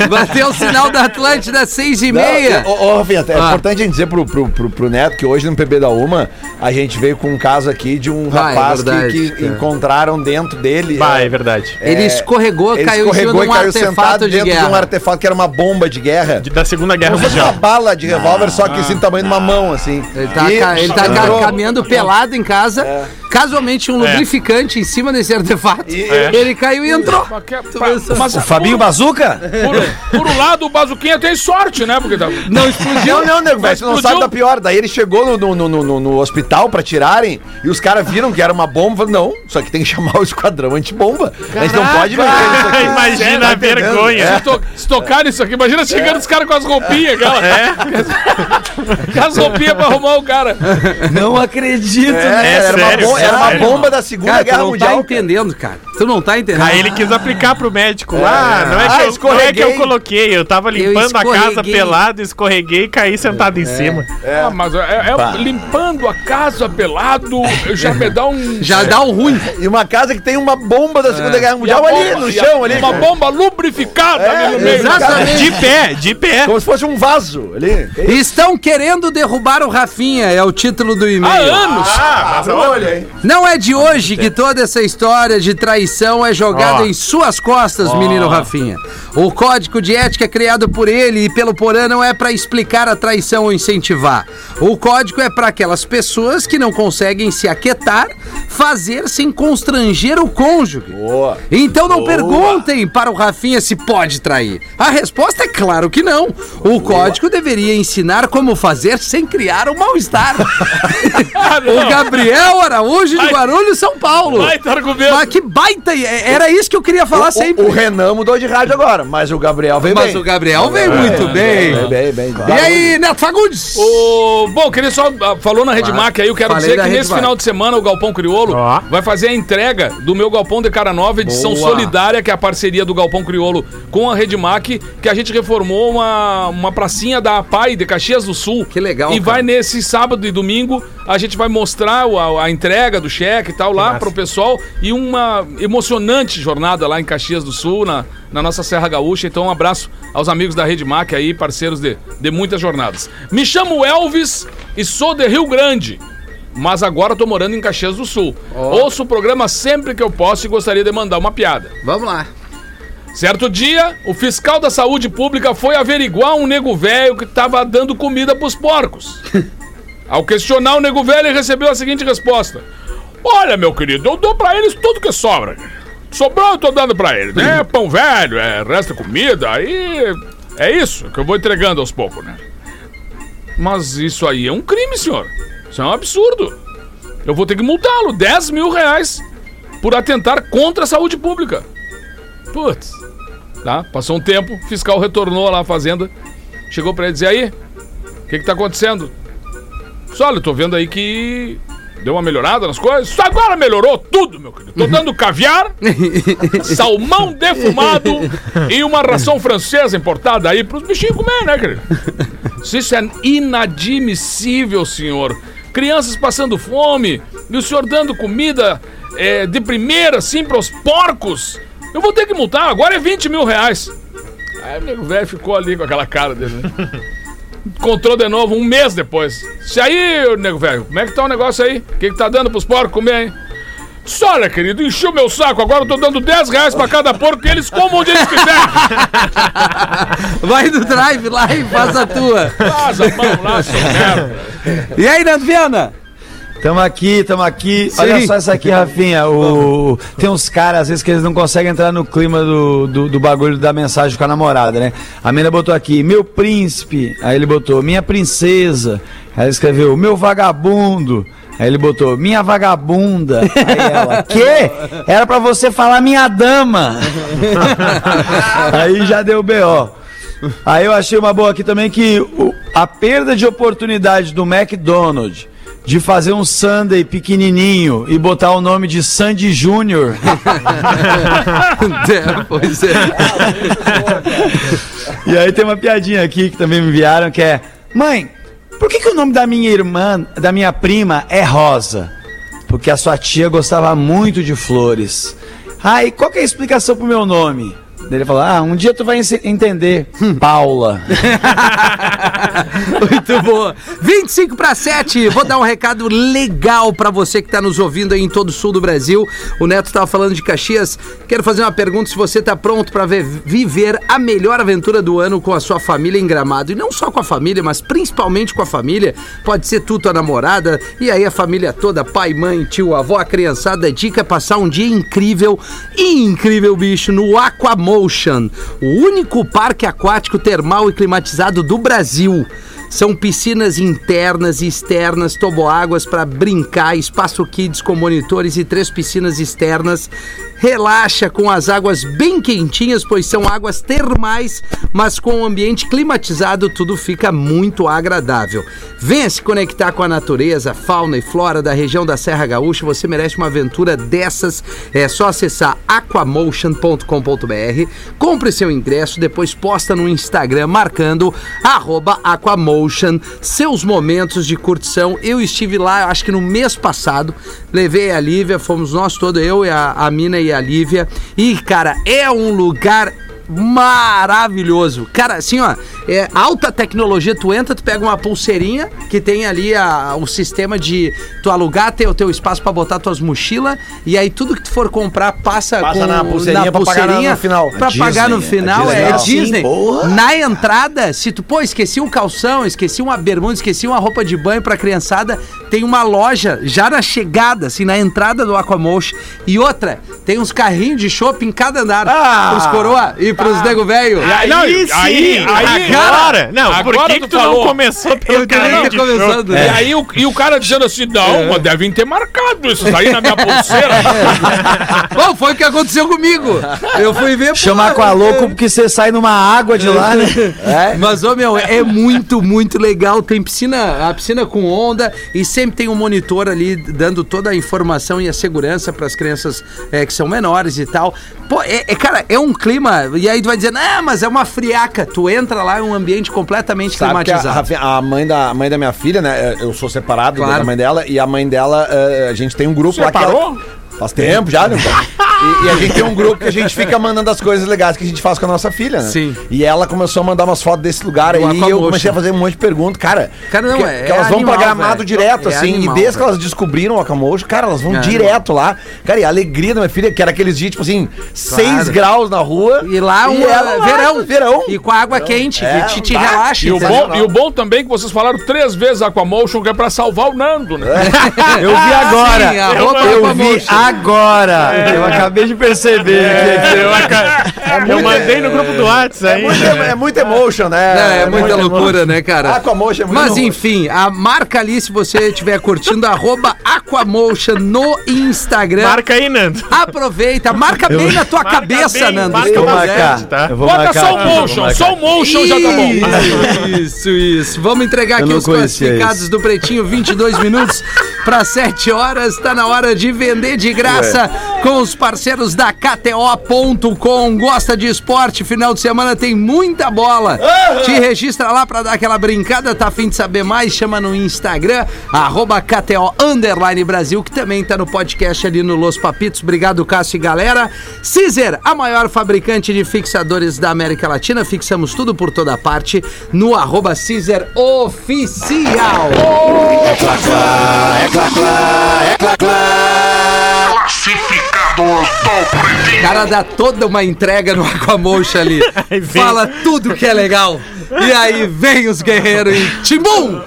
Bateu o sinal da Atlântida, seis e Não, meia. Ô, ô, Rafinha, é Ah. importante a gente dizer pro, pro, pro, pro Neto que hoje no PB da Uma a gente veio com um caso aqui de um Ah, é rapaz que- verdade, que, é. encontraram dentro dele. Vai, é é, verdade. Ele escorregou, ele caiu escorregou de e um caiu sentado artefato de dentro de um guerra. artefato que era uma bomba de guerra. De- Da Segunda Guerra fosse uma Mundial. bala de revólver, só que assim, do tamanho de uma mão, assim. Ele tá, E ca- ele tá caminhando pelado em casa, casualmente um É. lubrificante em cima desse artefato. Ele caiu e entrou. Mas, mas O Fabinho Bazuca? por, por um lado, o Bazuquinha tem sorte, né? Porque tá... Não explodiu. Não, não, nego, velho, você não sabe da pior. Daí ele chegou no, no, no, no- no hospital pra tirarem e os caras viram que era uma bomba. Não, só que tem que chamar o esquadrão antibomba. A gente não pode mexer nisso aqui. Imagina Tá a entendendo? vergonha. É. Se, to, se tocar nisso aqui, imagina chegando os caras com as roupinhas, aquela. com as roupinhas pra arrumar o cara. Não acredito, É, né? É era uma sério, bomba, bom- era uma bomba da Segunda Cara, tu Guerra não Mundial. tá entendendo, cara. Tu não tá entendendo. Aí ele quis aplicar pro médico. Ah, não é, Ah, que eu, não é que eu coloquei. Eu tava limpando a casa pelado, escorreguei e caí sentado em cima. Ah, mas é, é- limpando a casa pelado, já me dá um. Já dá um ruim. E uma casa que tem uma bomba da Segunda Guerra Mundial ali bomba- no e a- chão ali. Uma bomba lubrificada É, ali no meio. exatamente. De pé, de pé. Como se fosse um vaso ali. Estão querendo derrubar o Rafinha, é o título do Há e-mail. anos. Ah, mas Olha, hein? Não é de hoje que toda essa história de traição é jogada Ó. em suas costas, menino Rafinha. O código de ética criado por ele e pelo Porã não é pra explicar a traição ou incentivar. O código é pra aquelas pessoas que não conseguem se aquietar, fazer sem constranger o cônjuge. Boa. Então não perguntem para o Rafinha se pode trair. A resposta é claro que não. O código deveria ensinar como fazer sem criar um mal-estar. Ah, o Gabriel Araújo de Ai. Guarulhos, São Paulo. Baita argumento. Mas que baita! é- Era isso que eu queria falar sempre. O, o Renan mudou de rádio agora, mas o Gabriel veio Mas bem. o Gabriel veio muito bem. Bem, bem, bem. E aí, Neto Fagundes? O, bom, queria só. ah, Falou na Redmac aí, eu quero Falei dizer que nesse final de semana o Galpão Criolo Ó. vai fazer a entrega do meu Galpão de Cara Nova, edição Boa. solidária, que é a parceria do Galpão Criolo com a Redmac, que a gente reformou uma, uma pracinha da APAI de Caxias do Sul. Que legal, E cara. vai nesse sábado e domingo, a gente vai mostrar o- a, a entrega do cheque e tal lá massa. pro pessoal e uma emocionante jornada lá em Caxias do Sul, na, na nossa Serra Gaúcha. Então, um abraço aos amigos da Redmac aí, parceiros de, de muitas jornadas. Me chamo Elvis e sou de Rio Grande. Mas agora tô morando em Caxias do Sul. Ouço o programa sempre que eu posso e gostaria de mandar uma piada. Vamos lá. Certo dia, o fiscal da saúde pública foi averiguar um nego velho que tava dando comida pros porcos. Ao questionar o nego velho, ele recebeu a seguinte resposta: Olha, meu querido, eu dou pra eles tudo que sobra. Sobrou, eu tô dando pra eles. É pão velho, é resta comida, aí é isso que eu vou entregando aos poucos, né? Mas isso aí é um crime, senhor. Isso é um absurdo. Eu vou ter que multá-lo 10 mil reais por atentar contra a saúde pública. Putz. Tá? Passou um tempo, o fiscal retornou lá à fazenda. Chegou pra ele dizer aí, o que que tá acontecendo? Olha, eu tô vendo aí que deu uma melhorada nas coisas. Agora melhorou tudo, meu querido. Tô dando caviar, salmão defumado e uma ração francesa importada aí pros bichinhos comer, né, querido? Isso é inadmissível, senhor. Crianças passando fome e o senhor dando comida é, de primeira, assim, pros porcos. Eu vou ter que multar, agora é 20 mil reais. Aí o nego velho ficou ali com aquela cara dele, né? Encontrou de novo um mês depois. Se aí, nego velho, como é que tá o negócio aí? O que, que tá dando pros porcos comer, hein? Olha, querido, encheu meu saco. Agora eu tô dando 10 reais pra cada porco que eles comam onde eles quiserem. Vai no drive lá e faz a tua. Faz a mão lá, seu merda. E aí, Neto Viana? Tamo aqui, tamo aqui. Sim. Olha só isso aqui, Rafinha. O... Tem uns caras, às vezes, que eles não conseguem entrar no clima do, do, do bagulho da mensagem com a namorada, né? A menina botou aqui, meu príncipe. Aí ele botou, minha princesa. Aí ele escreveu, meu vagabundo. Aí ele botou, minha vagabunda. Aí ela, quê? Era pra você falar minha dama. Aí já deu B.O. Aí eu achei uma boa aqui também que a perda de oportunidade do McDonald's de fazer um Sunday pequenininho e botar o nome de Sandy Júnior. É, pois é. e aí tem uma piadinha aqui que também me enviaram que é: Mãe, por que, que o nome da minha irmã, da minha prima é Rosa? Porque a sua tia gostava muito de flores. Ah, e qual que é a explicação pro meu nome? Ele falou: Ah, um dia tu vai entender. Paula. Muito boa. 25 para 7. Vou dar um recado legal para você que tá nos ouvindo aí em todo o sul do Brasil. O Neto tava falando de Caxias. Quero fazer uma pergunta se você tá pronto para viver a melhor aventura do ano com a sua família em Gramado. E não só com a família, mas principalmente com a família. Pode ser tu, tua namorada, e aí a família toda, pai, mãe, tio, avó, a criançada. A dica é passar um dia incrível, incrível, bicho, no Aquamotion, o único parque aquático termal e climatizado do Brasil. São piscinas internas e externas, toboáguas para brincar, espaço kids com monitores e três piscinas externas. Relaxa com as águas bem quentinhas, pois são águas termais, mas com o ambiente climatizado tudo fica muito agradável. Venha se conectar com a natureza, fauna e flora da região da Serra Gaúcha. Você merece uma aventura dessas. É só acessar aquamotion.com.br, compre seu ingresso, depois posta no Instagram marcando arroba Aquamotion seus momentos de curtição. Eu estive lá, acho que no mês passado, levei a Lívia, fomos nós todos, eu e a, a Mina e a Lívia. E, cara, é um lugar maravilhoso. Cara, assim, ó, é alta tecnologia. Tu entra, tu pega uma pulseirinha que tem ali a- o sistema de tu alugar ter o teu espaço pra botar tuas mochilas e aí tudo que tu for comprar passa, Passa com, na pulseirinha pra pagar no- final. Pra É pagar no Disney, é final, é, Disney. Sim, Disney. porra. Na entrada, se tu, pô, esqueci um calção, esqueci uma bermuda, esqueci uma roupa de banho pra criançada, tem uma loja já na chegada, assim, na entrada do Aquamotion. E outra, tem uns carrinhos de shopping em cada andar. Ah! pros coroa e pros nego velho. aí, Não, aí, aí, aí, agora! Não, por agora que, tu que tu falou. não começou pelo Eu ter de começado. E aí o, e o cara dizendo assim, não, mas devem ter marcado isso aí na minha pulseira. Bom, foi o que aconteceu comigo. Eu fui ver. Chamar com a louco porque você sai numa água de lá, né? Mas, ô meu, é muito, muito legal. Tem piscina, a piscina com onda e sempre tem um monitor ali dando toda a informação e a segurança para as crianças é, que são menores e tal. Pô, é, é, cara, é um clima. E aí tu vai dizer, ah, mas é uma friaca. Tu entra lá, é um ambiente completamente Sabe que a, climatizado. Rafinha, a mãe da, a mãe da minha filha, né? Eu sou separado Claro. da mãe dela, e a mãe dela, eh, a gente tem um grupo lá que. ela- Separou? Faz tempo já, né? E, e a gente tem um grupo que a gente fica mandando as coisas legais que a gente faz com a nossa filha, né? Sim. E ela começou a mandar umas fotos desse lugar aí e eu comecei a fazer um monte de perguntas. Cara, Cara, não, que, é- que elas é vão pra gramado velho. direto, É assim. animal, e desde que elas descobriram o Aquamotion, cara, elas vão É direto lá. Cara, e a alegria da minha filha, que era aqueles dias, tipo assim, 6 Claro. graus na rua. E lá um lá, verão. verão. E com a água quente, É, que te, te tá. relaxa. E o, bom, e o bom também é que vocês falaram três vezes Aquamotion, que é pra salvar o Nando, né? Eu vi agora. Sim, eu eu vi agora. Eu acabei de perceber. que- Eu, aca- eu mandei no grupo do WhatsApp É aí. muito, é muito emotion, né? É, é muita loucura, né, cara? Aquamotion é muito Mas enfim, a marca ali, se você estiver curtindo, arroba Aquamotion no Instagram. Marca aí, Nando. Aproveita, marca bem na tua Marca cabeça, bem, Nando. marca Eu vou marcar. tá? Eu vou Bota marcar. só o Eu motion, só o motion já tá bom. Isso, isso. Vamos entregar Eu aqui não os classificados esse. do Pretinho, 22 minutos para 7 horas. Tá na hora de vender de graça com os parceiros da KTO.com. Gosta de esporte? Final de semana tem muita bola. Te registra lá para dar aquela brincada. Tá afim de saber mais? Chama no Instagram, arroba KTO Underline Brasil, que também tá no podcast ali no Los Papitos. Obrigado, Cássio e galera. Cizer, a maior fabricante de fixadores da América Latina. Fixamos tudo por toda parte no arroba Cizer Oficial. O cara dá toda uma entrega no Aquamotion ali. Fala tudo que é legal. E aí vem os guerreiros e timbum!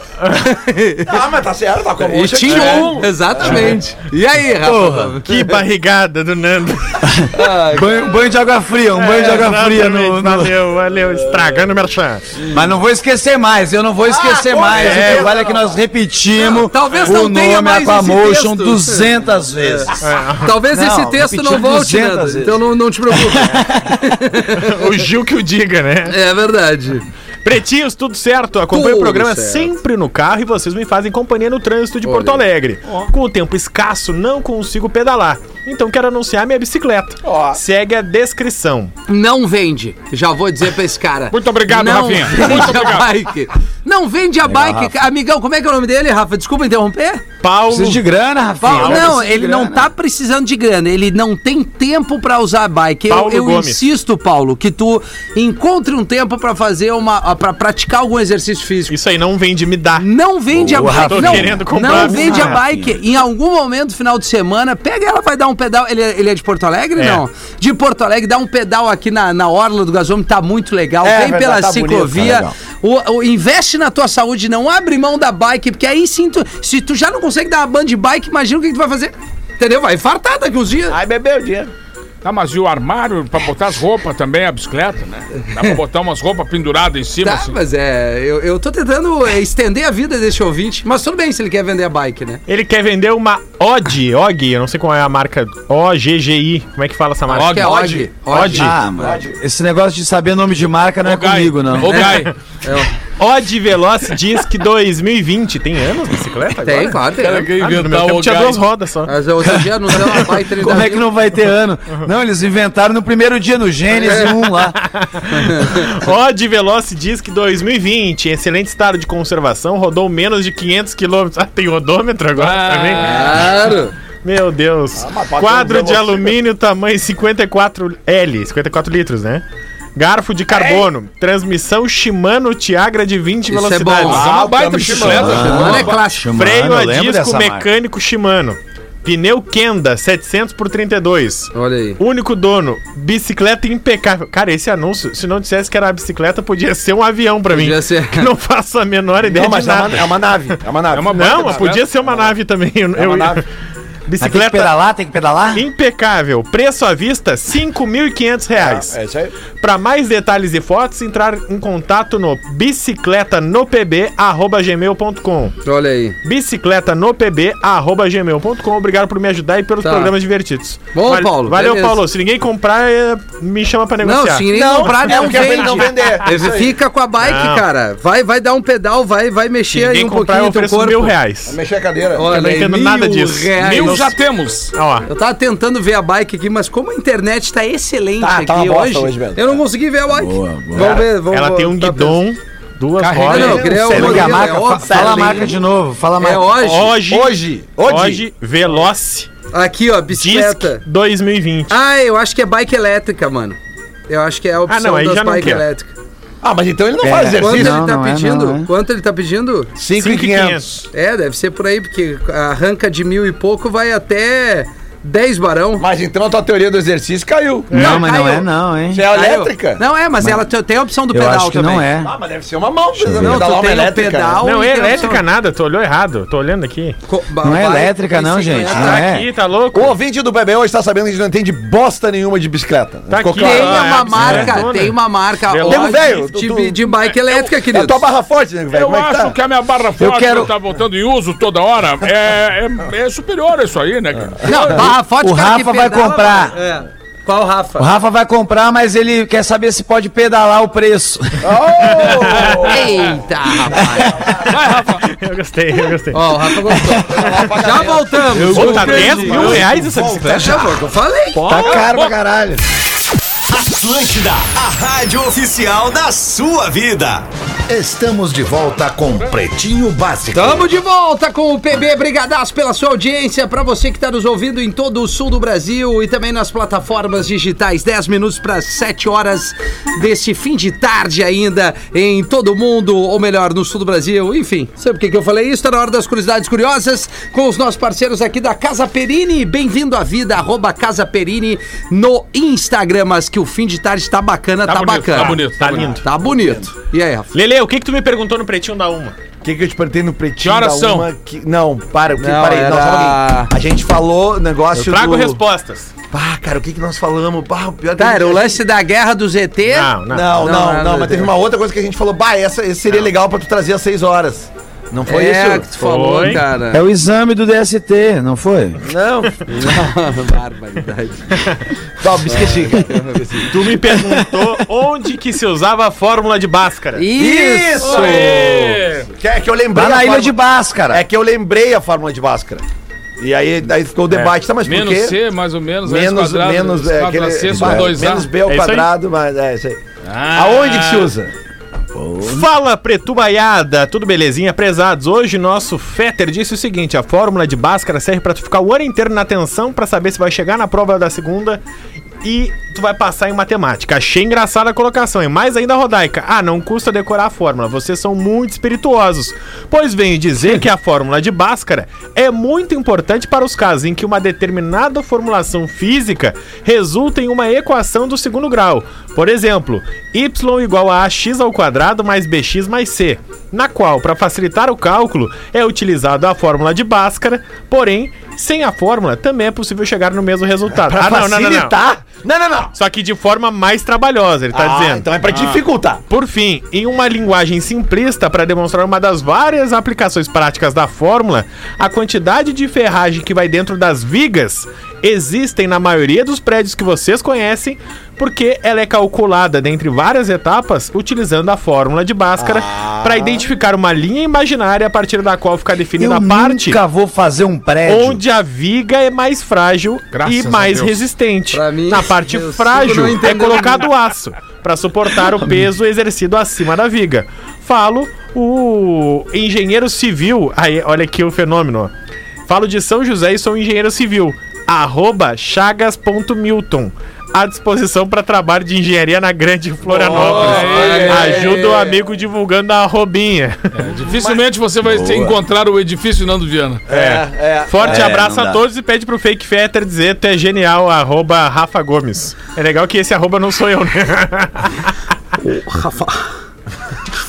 Ah, mas tá certo, tá com E timbum! Exatamente. E aí, Porra, Rafa? que barrigada do Nando. Banho, banho de água fria, um banho de água fria no, no- Valeu, valeu. Estragando o merchan. Mas não vou esquecer mais, eu não vou esquecer com mais. certeza. O vale é que nós repetimos Talvez o não tenha nome mais Aquamotion texto. 200 vezes. Talvez Não, esse texto não volte, 200 Nando. vezes. Então não, não te preocupe. O Gil que o diga, né? É verdade. Pretinhos, tudo certo. Acompanho Tudo o programa certo. sempre no carro e vocês me fazem companhia no trânsito de Porto Alegre. Com o tempo escasso, não consigo pedalar. Então quero anunciar minha bicicleta. Ó. Segue a descrição. Não vende. Já vou dizer pra esse cara. Muito obrigado, não Rafinha. Vende Muito a obrigado. bike. Não vende a bike. Amigão, como é que é o nome dele, Rafa? Desculpa interromper. Paulo. Precisa de grana, Rafinha. Paulo, não, ele não grana. tá precisando de grana, ele não tem tempo pra usar a bike. Eu, Paulo eu Gomes. insisto, Paulo, que tu encontre um tempo pra fazer uma para praticar algum exercício físico. Isso aí não vem de me dar. Não vende Boa, a bike. Rafa. Não, Tô querendo comprar não vende a bike. Em algum momento, final de semana, pega ela, vai dar um pedal. Ele, é- ele é de Porto Alegre? É. Não. De Porto Alegre, dá um pedal aqui na, na Orla do Gasômetro, tá muito legal. É, Vem verdade, pela tá bonito, ciclovia. tá legal. o, o- investe na tua saúde, não abre mão da bike, porque aí sim, tu, se tu já não consegue dar uma band de bike, imagina o que, que tu vai fazer. Entendeu? Vai fartar daqui uns dias. Ai, bebeu o dinheiro. Tá, mas e o armário pra botar as roupas também, a bicicleta, né? Dá pra botar umas roupas penduradas em cima, Tá, assim. mas é, eu, eu tô tentando é, estender a vida desse ouvinte, mas tudo bem se ele quer vender a bike, né? Ele quer vender uma OG, OG, eu não sei qual é a marca, OGGI, como é que fala essa marca? Que é OG. OG. Ah, mano. Esse negócio de saber nome de marca não é Ô, Gai, comigo, não. Ô, Gai, OD Veloz Disc 2020. Tem anos a bicicleta agora? Tem, claro, tem. cara quer Ah, no meu tempo tinha duas rodas só. Mas outro dia não deu uma Como é que não vai ter ano? Não, eles inventaram no primeiro dia no Gênesis 1 lá. Odd Veloz Disc 2020. Excelente estado de conservação. Rodou menos de 500 km. Ah, tem odômetro agora Ah. também? Claro. Meu Deus. pode Quadro de alumínio tamanho 54L. 54 litros, né? Garfo de carbono. Transmissão Shimano Tiagra de 20 Isso é velocidades. bom. Mas é uma Ah, baita tamo bicicleta. chamando. Mano, é clássico. Freio a disco dessa marca. mecânico Shimano. Pneu Kenda 700 por 32. Olha aí. Único dono, bicicleta impecável. Cara, esse anúncio, se não dissesse que era uma bicicleta, podia ser um avião pra mim. Podia ser. Não faço a menor ideia Não, mas de é nada. uma, é uma nave. É uma nave. É uma Não, podia ser uma nave também. Eu, É uma eu- nave. Mas tem que Bicicleta pedalar? Tem que pedalar? impecável. Preço à vista, 5.500 reais. É isso aí. Para mais detalhes e fotos, entrar em contato no bicicletanopb.gmail.com Olha aí. bicicletanopb.gmail.com Obrigado por me ajudar e pelos Tá. programas divertidos. Bom, Paulo, Valeu, beleza. Paulo. Se ninguém comprar, é, me chama pra Não, negociar. se ninguém Não, comprar, é não é pra ele vende. não vender. Ele Isso aí. Fica com a bike, Não. cara. Vai, vai dar um pedal, vai, vai Se mexer aí ninguém um comprar, eu pouquinho teu ofereço corpo. mil reais. Mexer a cadeira. Olha Eu não entendo nada disso. reais. Mil já temos. Ó, Eu tava tentando ver a bike aqui, mas como a internet tá excelente Tá, aqui tá uma bosta hoje, hoje mesmo. eu não consegui ver a bike. Boa, boa. Vamos ver, vamos ela tem um tá guidão, duas Carrega- rodas. Não, eu queria a marca? é. Fala a marca de novo. Fala a É marca. hoje. Hoje, Hoje. Hoje. hoje, Veloce Aqui, ó, Disc bicicleta. 2020. Ah, eu acho que é bike elétrica, mano. Eu acho que é a opção não, das já não bike quer. elétricas. Ah, mas então ele não É. faz Quanto exercício. Não, ele tá não é, pedindo? não é. Quanto ele tá pedindo? 5,500. É, deve ser por aí, porque arranca de mil e pouco, vai até 10 barão. Mas então a tua teoria do exercício caiu. Não, mas não caiu. é não, hein? Você é Caiu. elétrica? Não é, mas, ela te- tem a opção do Eu pedal acho que também. não é. Ah, mas deve ser uma mão. Não, tu tem elétrica. pedal. Não, é elétrica nada, tu olhou errado, tô olhando aqui. Co- Não é elétrica não, 50. gente. Tá Não é. aqui, tá louco? O ouvinte do bebê hoje tá sabendo que a gente não entende bosta nenhuma de bicicleta. Tá Ficou aqui, claro? Tem Ah, uma é, marca, bicicletona. tem uma marca Nego velho, de, tu- de- bike elétrica, É a querido. tua barra forte, nego velho. Eu é que acho tá? que a minha barra forte quero- que tá botando em uso toda hora é, é, é superior a isso aí, né? cara? Não, forte, O Rafa vai comprar. É. Qual Rafa? O Rafa vai comprar, mas ele quer saber se pode pedalar o preço. Oh! Eita, rapaz. Eu gostei, eu gostei. Ó, o Rafa gostou. Já voltamos. Pô, tá Entendi. 10 mil reais essa bicicleta? Já foi eu falei. Tá caro pra caralho. Atlântida, a rádio oficial da sua vida. Estamos de volta com Pretinho Básico. Tamo de volta com o PB Brigadaço pela sua audiência. Pra você que tá nos ouvindo em todo o sul do Brasil e também nas plataformas digitais. 10 minutos para 7 horas desse fim de tarde ainda em todo o mundo, ou melhor, no sul do Brasil. Enfim, sabe por que, eu falei isso? Tá na hora das curiosidades curiosas com os nossos parceiros aqui da Casa Perini. Bem-vindo à vida, arroba Casa Perini no Instagram. Mas que o fim de tarde tá bacana, tá, Tá bonito, bacana. tá bonito, Tá bonito. lindo. Tá bonito. E aí, Rafa? Lele, o que que tu me perguntou no pretinho da uma? O que, que eu te perguntei no pretinho Que horas da são? uma que- Não, para, que, Não, só um era- pouquinho. A gente falou o negócio Eu trago do... respostas. Pá, cara, o que, que nós falamos? Pá, o pior que Tá, a era o lance da guerra do ZT. Não, não. Não, não, Não, não, não, mas teve uma outra coisa que a gente falou, bah, essa, esse seria legal pra tu trazer às 6 horas. Não foi é, isso? que tu falou, Foi. cara. É o exame do DST, não foi? Não, Barbaridade. não, me esqueci, cara. Tu me perguntou onde que se usava a fórmula de Bhaskara. Isso! Que é que eu lembrei Lá na a Ilha fórmula- de Bhaskara. É que eu lembrei a fórmula de Bhaskara. E aí, aí ficou o debate, tá, mas por Menos quê? C, mais ou menos. Menos, quadrada, menos, é, aquele, C é, 2A. menos B ao É isso aí. quadrado, mas é isso aí. Ah. Aonde que se usa? Fala, pretubaiada! Tudo belezinha, prezados? Hoje nosso Fetter disse o seguinte, a fórmula de Bhaskara serve pra tu ficar o ano inteiro na atenção pra saber se vai chegar na prova da segunda e tu vai passar em matemática. Achei engraçada a colocação, e mais ainda a Rodaica. Ah, não custa decorar a fórmula, vocês são muito espirituosos. Pois venho dizer que a fórmula de Bhaskara é muito importante para os casos em que uma determinada formulação física resulta em uma equação do segundo grau. Por exemplo, y igual a ax ao quadrado mais bx mais c, na qual, para facilitar o cálculo, é utilizada a fórmula de Bhaskara, porém, sem a fórmula também é possível chegar no mesmo resultado. Pra ah, não, não, não, não. facilitar? Não, não, não. Só que de forma mais trabalhosa, ele tá Ah, dizendo. então é pra dificultar. Por fim, em uma linguagem simplista para demonstrar uma das várias aplicações práticas da fórmula, a quantidade de ferragem que vai dentro das vigas existem na maioria dos prédios que vocês conhecem, porque ela é calculada dentre várias etapas utilizando a fórmula de Bhaskara para identificar uma linha imaginária a partir da qual fica definida Eu a parte nunca vou fazer um prédio. onde a viga é mais frágil Graças e mais resistente. Mim, Na parte frágil é colocado aço para suportar o peso exercido acima da viga. Falo o engenheiro civil. Aí, olha aqui o fenômeno. Falo de São José e sou engenheiro civil. Arroba chagas.milton. À disposição para trabalho de engenharia na Grande Florianópolis. Aí. Ajuda o amigo divulgando a arrobinha. Dificilmente você vai ter- encontrar o edifício Nando Viana. É. Forte É, abraço a todos e pede pro Fake Fetter dizer tu é genial, arroba Rafa Gomes. É legal que esse arroba não sou eu, né? Rafa,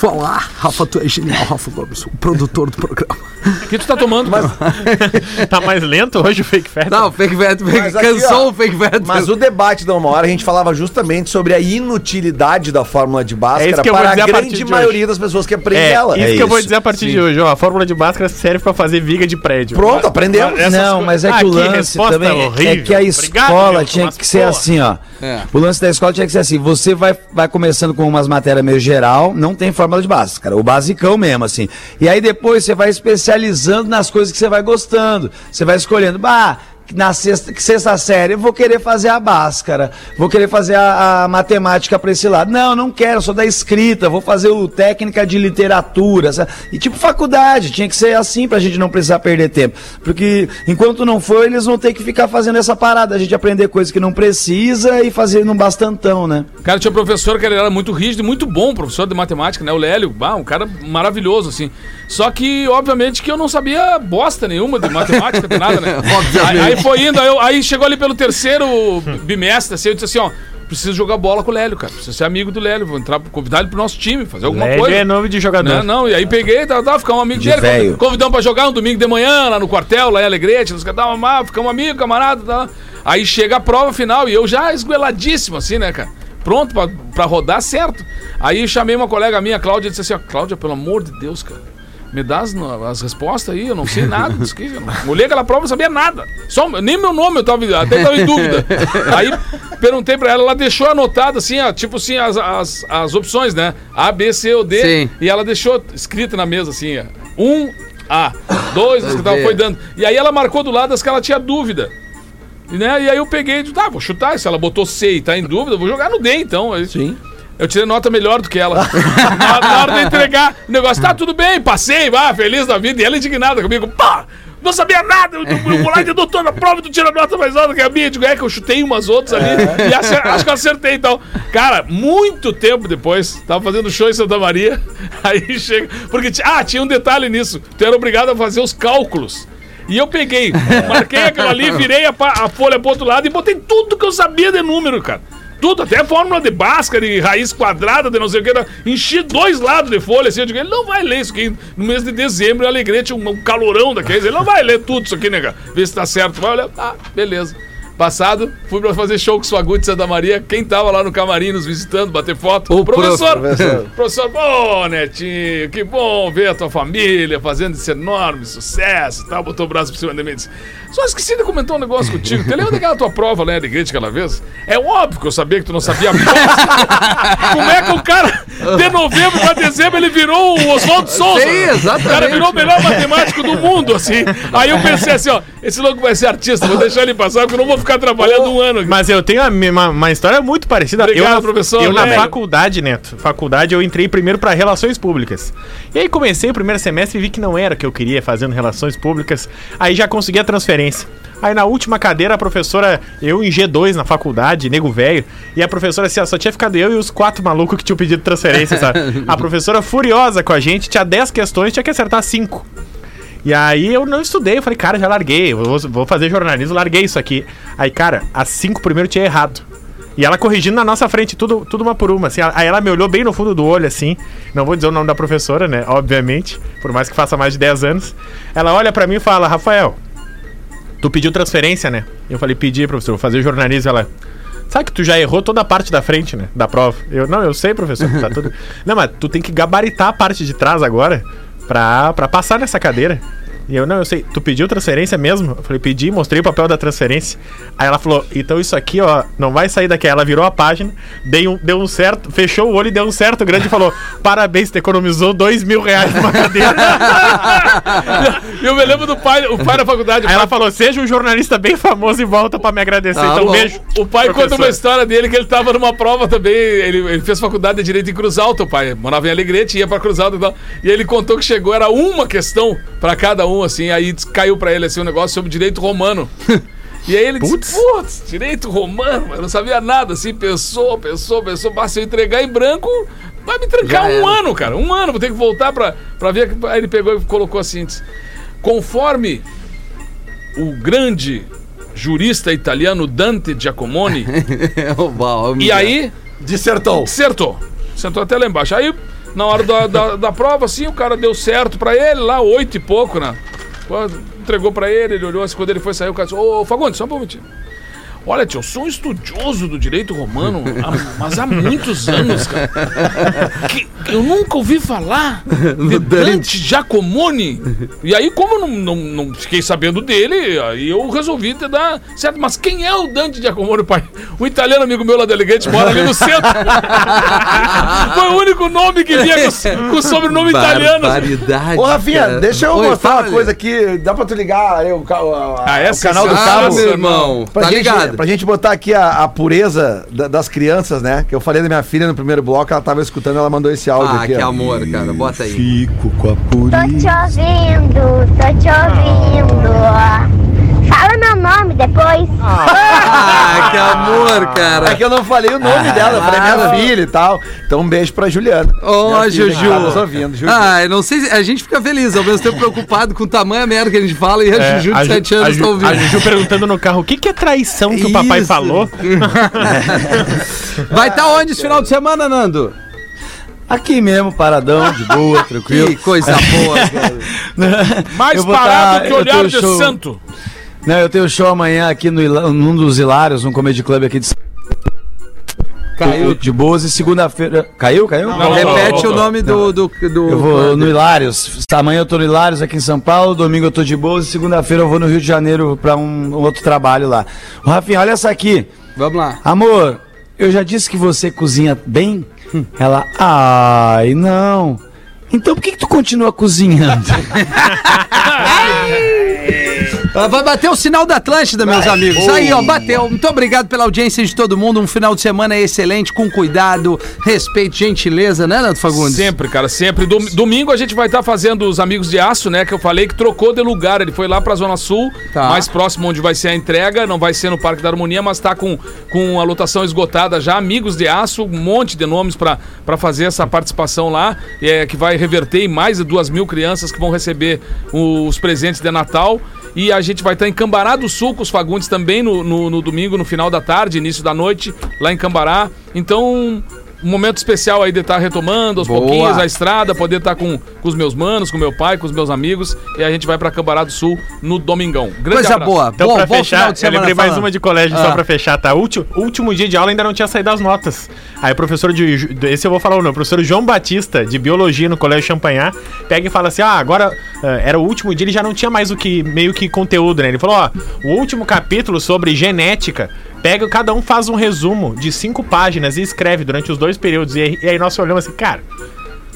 falar, Rafa, tu é genial, Rafa Gomes, o produtor do programa. O que tu tá tomando? cara? tá mais lento hoje o Fake Fetter? Não, o Fake Mas aqui, cansou ó, o Fake Vet. Mas o debate da uma hora a gente falava justamente sobre a inutilidade da fórmula de É Bhaskara isso que eu vou para a a grande de maioria das pessoas que aprendem É, ela. isso É que eu vou isso. dizer a partir de hoje, ó. A fórmula de Bhaskara serve pra fazer viga de prédio. Pronto, aprendemos. Essas não, mas é Ah, que o que lance resposta também é- é horrível. que a Obrigado, escola Milton, tinha mas que ser porra. assim, ó. É. O lance da escola tinha que ser assim, você vai, vai começando com umas matérias meio geral, não tem fórmula de base, cara, o basicão mesmo, assim. E aí depois você vai especializando nas coisas que você vai gostando. Você vai escolhendo, bah, na sexta, sexta série eu vou querer fazer a Bhaskara, vou querer fazer a, a matemática para esse lado. Não, não quero, sou da escrita, vou fazer o técnica de literatura. sabe? E tipo faculdade, tinha que ser assim pra gente não precisar perder tempo. Porque enquanto não for, eles vão ter que ficar fazendo essa parada, a gente aprender coisas que não precisa e fazer num bastantão, né? Cara, tinha um professor que era muito rígido muito bom, professor de matemática, né? O Lélio, um cara maravilhoso, assim. Só que, obviamente, que eu não sabia bosta nenhuma de matemática, de nada, né? Aí, aí foi indo, aí, eu- aí chegou ali pelo terceiro bimestre, assim, eu disse assim, ó, preciso jogar bola com o Lélio, cara. Preciso ser amigo do Lélio, vou entrar, convidar ele pro nosso time, fazer alguma Lélio coisa. é nome de jogador. Não, não, e aí peguei, tá, tá, ficamos amigo De dele. velho. Convidamos pra jogar um domingo de manhã lá no quartel, lá em Alegrete, nos tá, mas ficamos amigos, camarada, tá. Aí chega a prova final e eu já esgueladíssimo, assim, né, cara? Pronto pra, pra rodar certo. Aí chamei uma colega minha, Cláudia, e disse assim: ó, Cláudia, pelo amor de Deus, cara. Me dá as, as respostas aí, eu não sei nada disso aqui. Olhei aquela prova, não sabia nada. Só, nem meu nome eu tava, até tava em dúvida. Aí perguntei pra ela, ela deixou anotado assim, ó, tipo assim, as, as, as opções, né? A, B, C ou D. Sim. E ela deixou escrito na mesa assim, ó. Um A, dois, as que tava, foi dando. E aí ela marcou do lado as que ela tinha dúvida. E, né? e aí eu peguei e disse, tá, vou chutar. Se ela botou C e tá em dúvida, eu vou jogar no D então. Aí, Sim. Eu tirei nota melhor do que ela. na, na hora de entregar, o negócio, tá tudo bem, passei, vá, feliz da vida. E ela indignada comigo, pá, não sabia nada, eu, eu vou lá de doutor na prova e tu tira nota mais alta que a minha. Eu digo, é que eu chutei umas outras ali e acer- acho que eu acertei então. Cara, muito tempo depois, tava fazendo show em Santa Maria, aí chega. Porque, ah, tinha um detalhe nisso, tu era obrigado a fazer os cálculos. E eu peguei, marquei aquilo ali, virei a, a folha pro outro lado e botei tudo que eu sabia de número, cara. Tudo, até fórmula de Bhaskara e raiz quadrada de não sei o que. Enchi dois lados de folha assim. Eu digo, ele não vai ler isso aqui. No mês de dezembro, em Alegrete, um, um calorão daqueles. Ele não vai ler tudo isso aqui, nega. Ver se tá certo. Vai olhar, tá, beleza. Passado, fui pra fazer show com o Swagut de Santa Maria. Quem tava lá no camarim nos visitando, bater foto? O professor. professor. Professor, pô, Netinho, que bom ver a tua família fazendo esse enorme sucesso e tal. Botou o braço por cima de mim e disse: Só esqueci de comentar um negócio contigo. Tu lembra daquela tua prova lá de igreja aquela vez? É óbvio que eu sabia que tu não sabia. Como é que o cara, de novembro pra dezembro, ele virou o Oswaldo Souza? Sim, exatamente. O cara virou o melhor matemático do mundo, assim. Aí eu pensei assim: ó, esse louco vai ser artista, vou deixar ele passar, porque eu não vou ficar trabalhando um ano aqui. Mas eu tenho uma, uma- história muito parecida. Obrigado, eu, na- professor Eu na Lélio. faculdade, Neto, faculdade, eu entrei primeiro para relações públicas. E aí comecei o primeiro semestre e vi que não era o que eu queria fazendo relações públicas. Aí já consegui a transferência. Aí na última cadeira a professora, eu em G2 na faculdade, nego velho, e a professora assim, ó, só tinha ficado eu e os quatro malucos que tinham pedido transferência, sabe? A professora furiosa com a gente, tinha 10 questões, tinha que acertar 5. E aí eu não estudei, eu falei, cara, já larguei, vou, vou fazer jornalismo, larguei isso aqui. Aí, cara, as cinco primeiro tinha errado. E ela corrigindo na nossa frente, tudo, tudo uma por uma, assim. Aí ela me olhou bem no fundo do olho, assim. Não vou dizer o nome da professora, né? Obviamente, por mais que faça mais de 10 anos. Ela olha pra mim e fala, Rafael, tu pediu transferência, né? Eu falei, pedi, professor, vou fazer jornalismo. Ela, sabe que tu já errou toda a parte da frente, né? Da prova. Eu, não, eu sei, professor, tá tudo... Não, mas tu tem que gabaritar a parte de trás agora pra, pra passar nessa cadeira. E eu, não, eu sei, tu pediu transferência mesmo? Eu falei, pedi, mostrei o papel da transferência. Aí ela falou, então isso aqui, ó, não vai sair daqui. Aí Ela virou a página, deu um, deu um certo, fechou o olho e deu um certo grande e falou, parabéns, tu economizou dois mil reais numa cadeira. Eu me lembro do pai, o pai da faculdade. Aí ela falou, seja um jornalista bem famoso e volta pra me agradecer. Tá então, bom. beijo. O pai conta professor. uma história dele que ele tava numa prova também. Ele, ele fez faculdade de Direito em Cruz Alta, o pai. Morava em Alegrete, ia pra Cruz Alta e tal. E ele contou que chegou, era uma questão pra cada um, assim. Aí caiu pra ele assim um negócio sobre direito romano. E aí ele disse, putz, direito romano, eu não sabia nada, assim, pensou, pensou, pensou, mas se eu entregar em branco, vai me trancar um ano, cara, um ano, vou ter que voltar pra, pra ver. Aí ele pegou e colocou assim, disse, conforme o grande jurista italiano Dante Giacomoni, e aí Dissertou. Acertou. Sentou até lá embaixo. Aí, na hora da, da, da prova, assim, o cara deu certo pra ele, lá, oito e pouco, né? Entregou pra ele, ele olhou assim, quando ele foi sair, o cara disse, ô, Fagundes, só um momentinho. Olha, tio, eu sou um estudioso do direito romano, há- mas há muitos anos, cara. Que eu nunca ouvi falar de Dante Giacomoni. E aí, como eu não, não, não fiquei sabendo dele, aí eu resolvi te dar certo. Mas quem é o Dante Giacomoni, pai? Um italiano amigo meu lá do Elegante mora ali no centro. Foi o único nome que vinha com, com o sobrenome italiano. Ô, Rafinha, cara. deixa eu Oi, mostrar fala, uma coisa aqui. Dá pra tu ligar aí o, o, a- Ah, essa o canal do. Ah, cabo? meu irmão. Pra, Tá gente, ligado? Pra gente botar aqui a, a pureza da- das crianças, né? Que eu falei da minha filha no primeiro bloco, ela tava escutando, ela mandou esse áudio Ah, aqui. que ó. amor, cara. Bota aí. Fico com a Tô pureza. te ouvindo, tô te ouvindo. Fala meu nome depois. Ah, que amor, cara. É que eu não falei o nome dela, eu falei minha filha e tal. Então um beijo pra Juliana. Ô, que Juju. tá nos ouvindo, Juju. Ah, não sei se a gente fica feliz, ao mesmo tempo preocupado com o tamanho merda que a gente fala e a É, Juju de Ju- 7 anos tá ouvindo. A Juju perguntando no carro, o que, que é traição que o papai Isso. falou? Vai estar onde esse final de semana, Nando? Aqui mesmo, paradão, de boa, tranquilo. Que coisa boa, cara. Mais parado tá- que olhar de show. santo. Não, eu tenho show amanhã aqui no, num dos Hilários, num comedy club aqui de São Caiu de boas e segunda-feira. Caiu? Caiu? Não, Repete não, o nome do. do, do Eu vou no Hilários. Amanhã eu tô no Hilários aqui em São Paulo, domingo eu tô de boas e segunda-feira eu vou no Rio de Janeiro pra um, um outro trabalho lá. Rafinha, olha essa aqui. Vamos lá. Amor, eu já disse que você cozinha bem? Ela, ai, não. Então por que, que tu continua cozinhando? Ah, Vai bater o sinal da Atlântida, meus amigos. Aí, ó, bateu. Muito obrigado pela audiência de todo mundo. Um final de semana excelente, com cuidado, respeito, gentileza, né, Nando Fagundes? Sempre, cara, sempre. Dom- domingo a gente vai estar fazendo os Amigos de Aço, né? Que eu falei que trocou de lugar. Ele foi lá pra Zona Sul, Tá. mais próximo onde vai ser a entrega. Não vai ser no Parque da Harmonia, mas tá com, com a lotação esgotada já. Amigos de Aço, um monte de nomes pra pra fazer essa participação lá. É, que vai reverter em mais de duas mil crianças que vão receber os presentes de Natal. E a gente vai estar em Cambará do Sul com os Fagundes também no, no, no domingo, no final da tarde, início da noite, lá em Cambará. Então, um momento especial aí de estar retomando aos Boa. pouquinhos a estrada, poder estar com, com os meus manos, com meu pai, com os meus amigos. E a gente vai pra Cambará do Sul no domingão. Grande Coisa abraço. boa. Então, bom, pra bom fechar, final de eu lembrei mais uma de colégio, Ah. só pra fechar, tá? Último, último dia de aula ainda não tinha saído as notas. Aí o professor de. Esse eu vou falar o nome. O professor João Batista, de Biologia no Colégio Champanhar, pega e fala assim: ah, agora eh, era o último dia, ele já não tinha mais o que, meio que conteúdo, né? Ele falou: ó, o último capítulo sobre genética. Pega, cada um faz um resumo de cinco páginas e escreve durante os dois períodos. E aí, e aí nós olhamos assim, cara,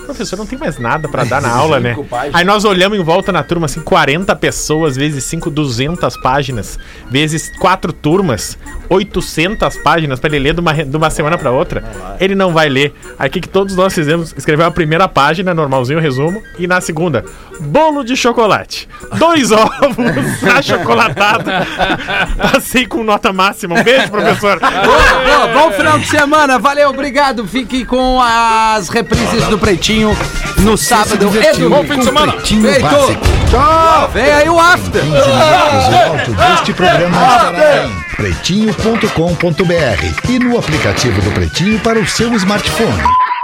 Professor, não tem mais nada pra dar na aula, né? Aí nós olhamos em volta na turma, assim, 40 pessoas, vezes 5, 200 páginas, vezes 4 turmas, 800 páginas pra ele ler de uma, de uma semana pra outra. Ele não vai ler. Aí o que, que todos nós fizemos? Escreveu a primeira página, normalzinho, resumo, e na segunda, bolo de chocolate. Dois ovos achocolatados. Passei com nota máxima. Um beijo, professor. Boa, boa, bom final de semana, valeu, obrigado. Fique com as reprises do Pretinho. Pretinho no sábado. Edu, Bom fim de semana. Feito. Básico. Tchau. Vem aí o after. Minutos, o áudio deste programa estará em pretinho.com.br e no aplicativo do Pretinho para o seu smartphone.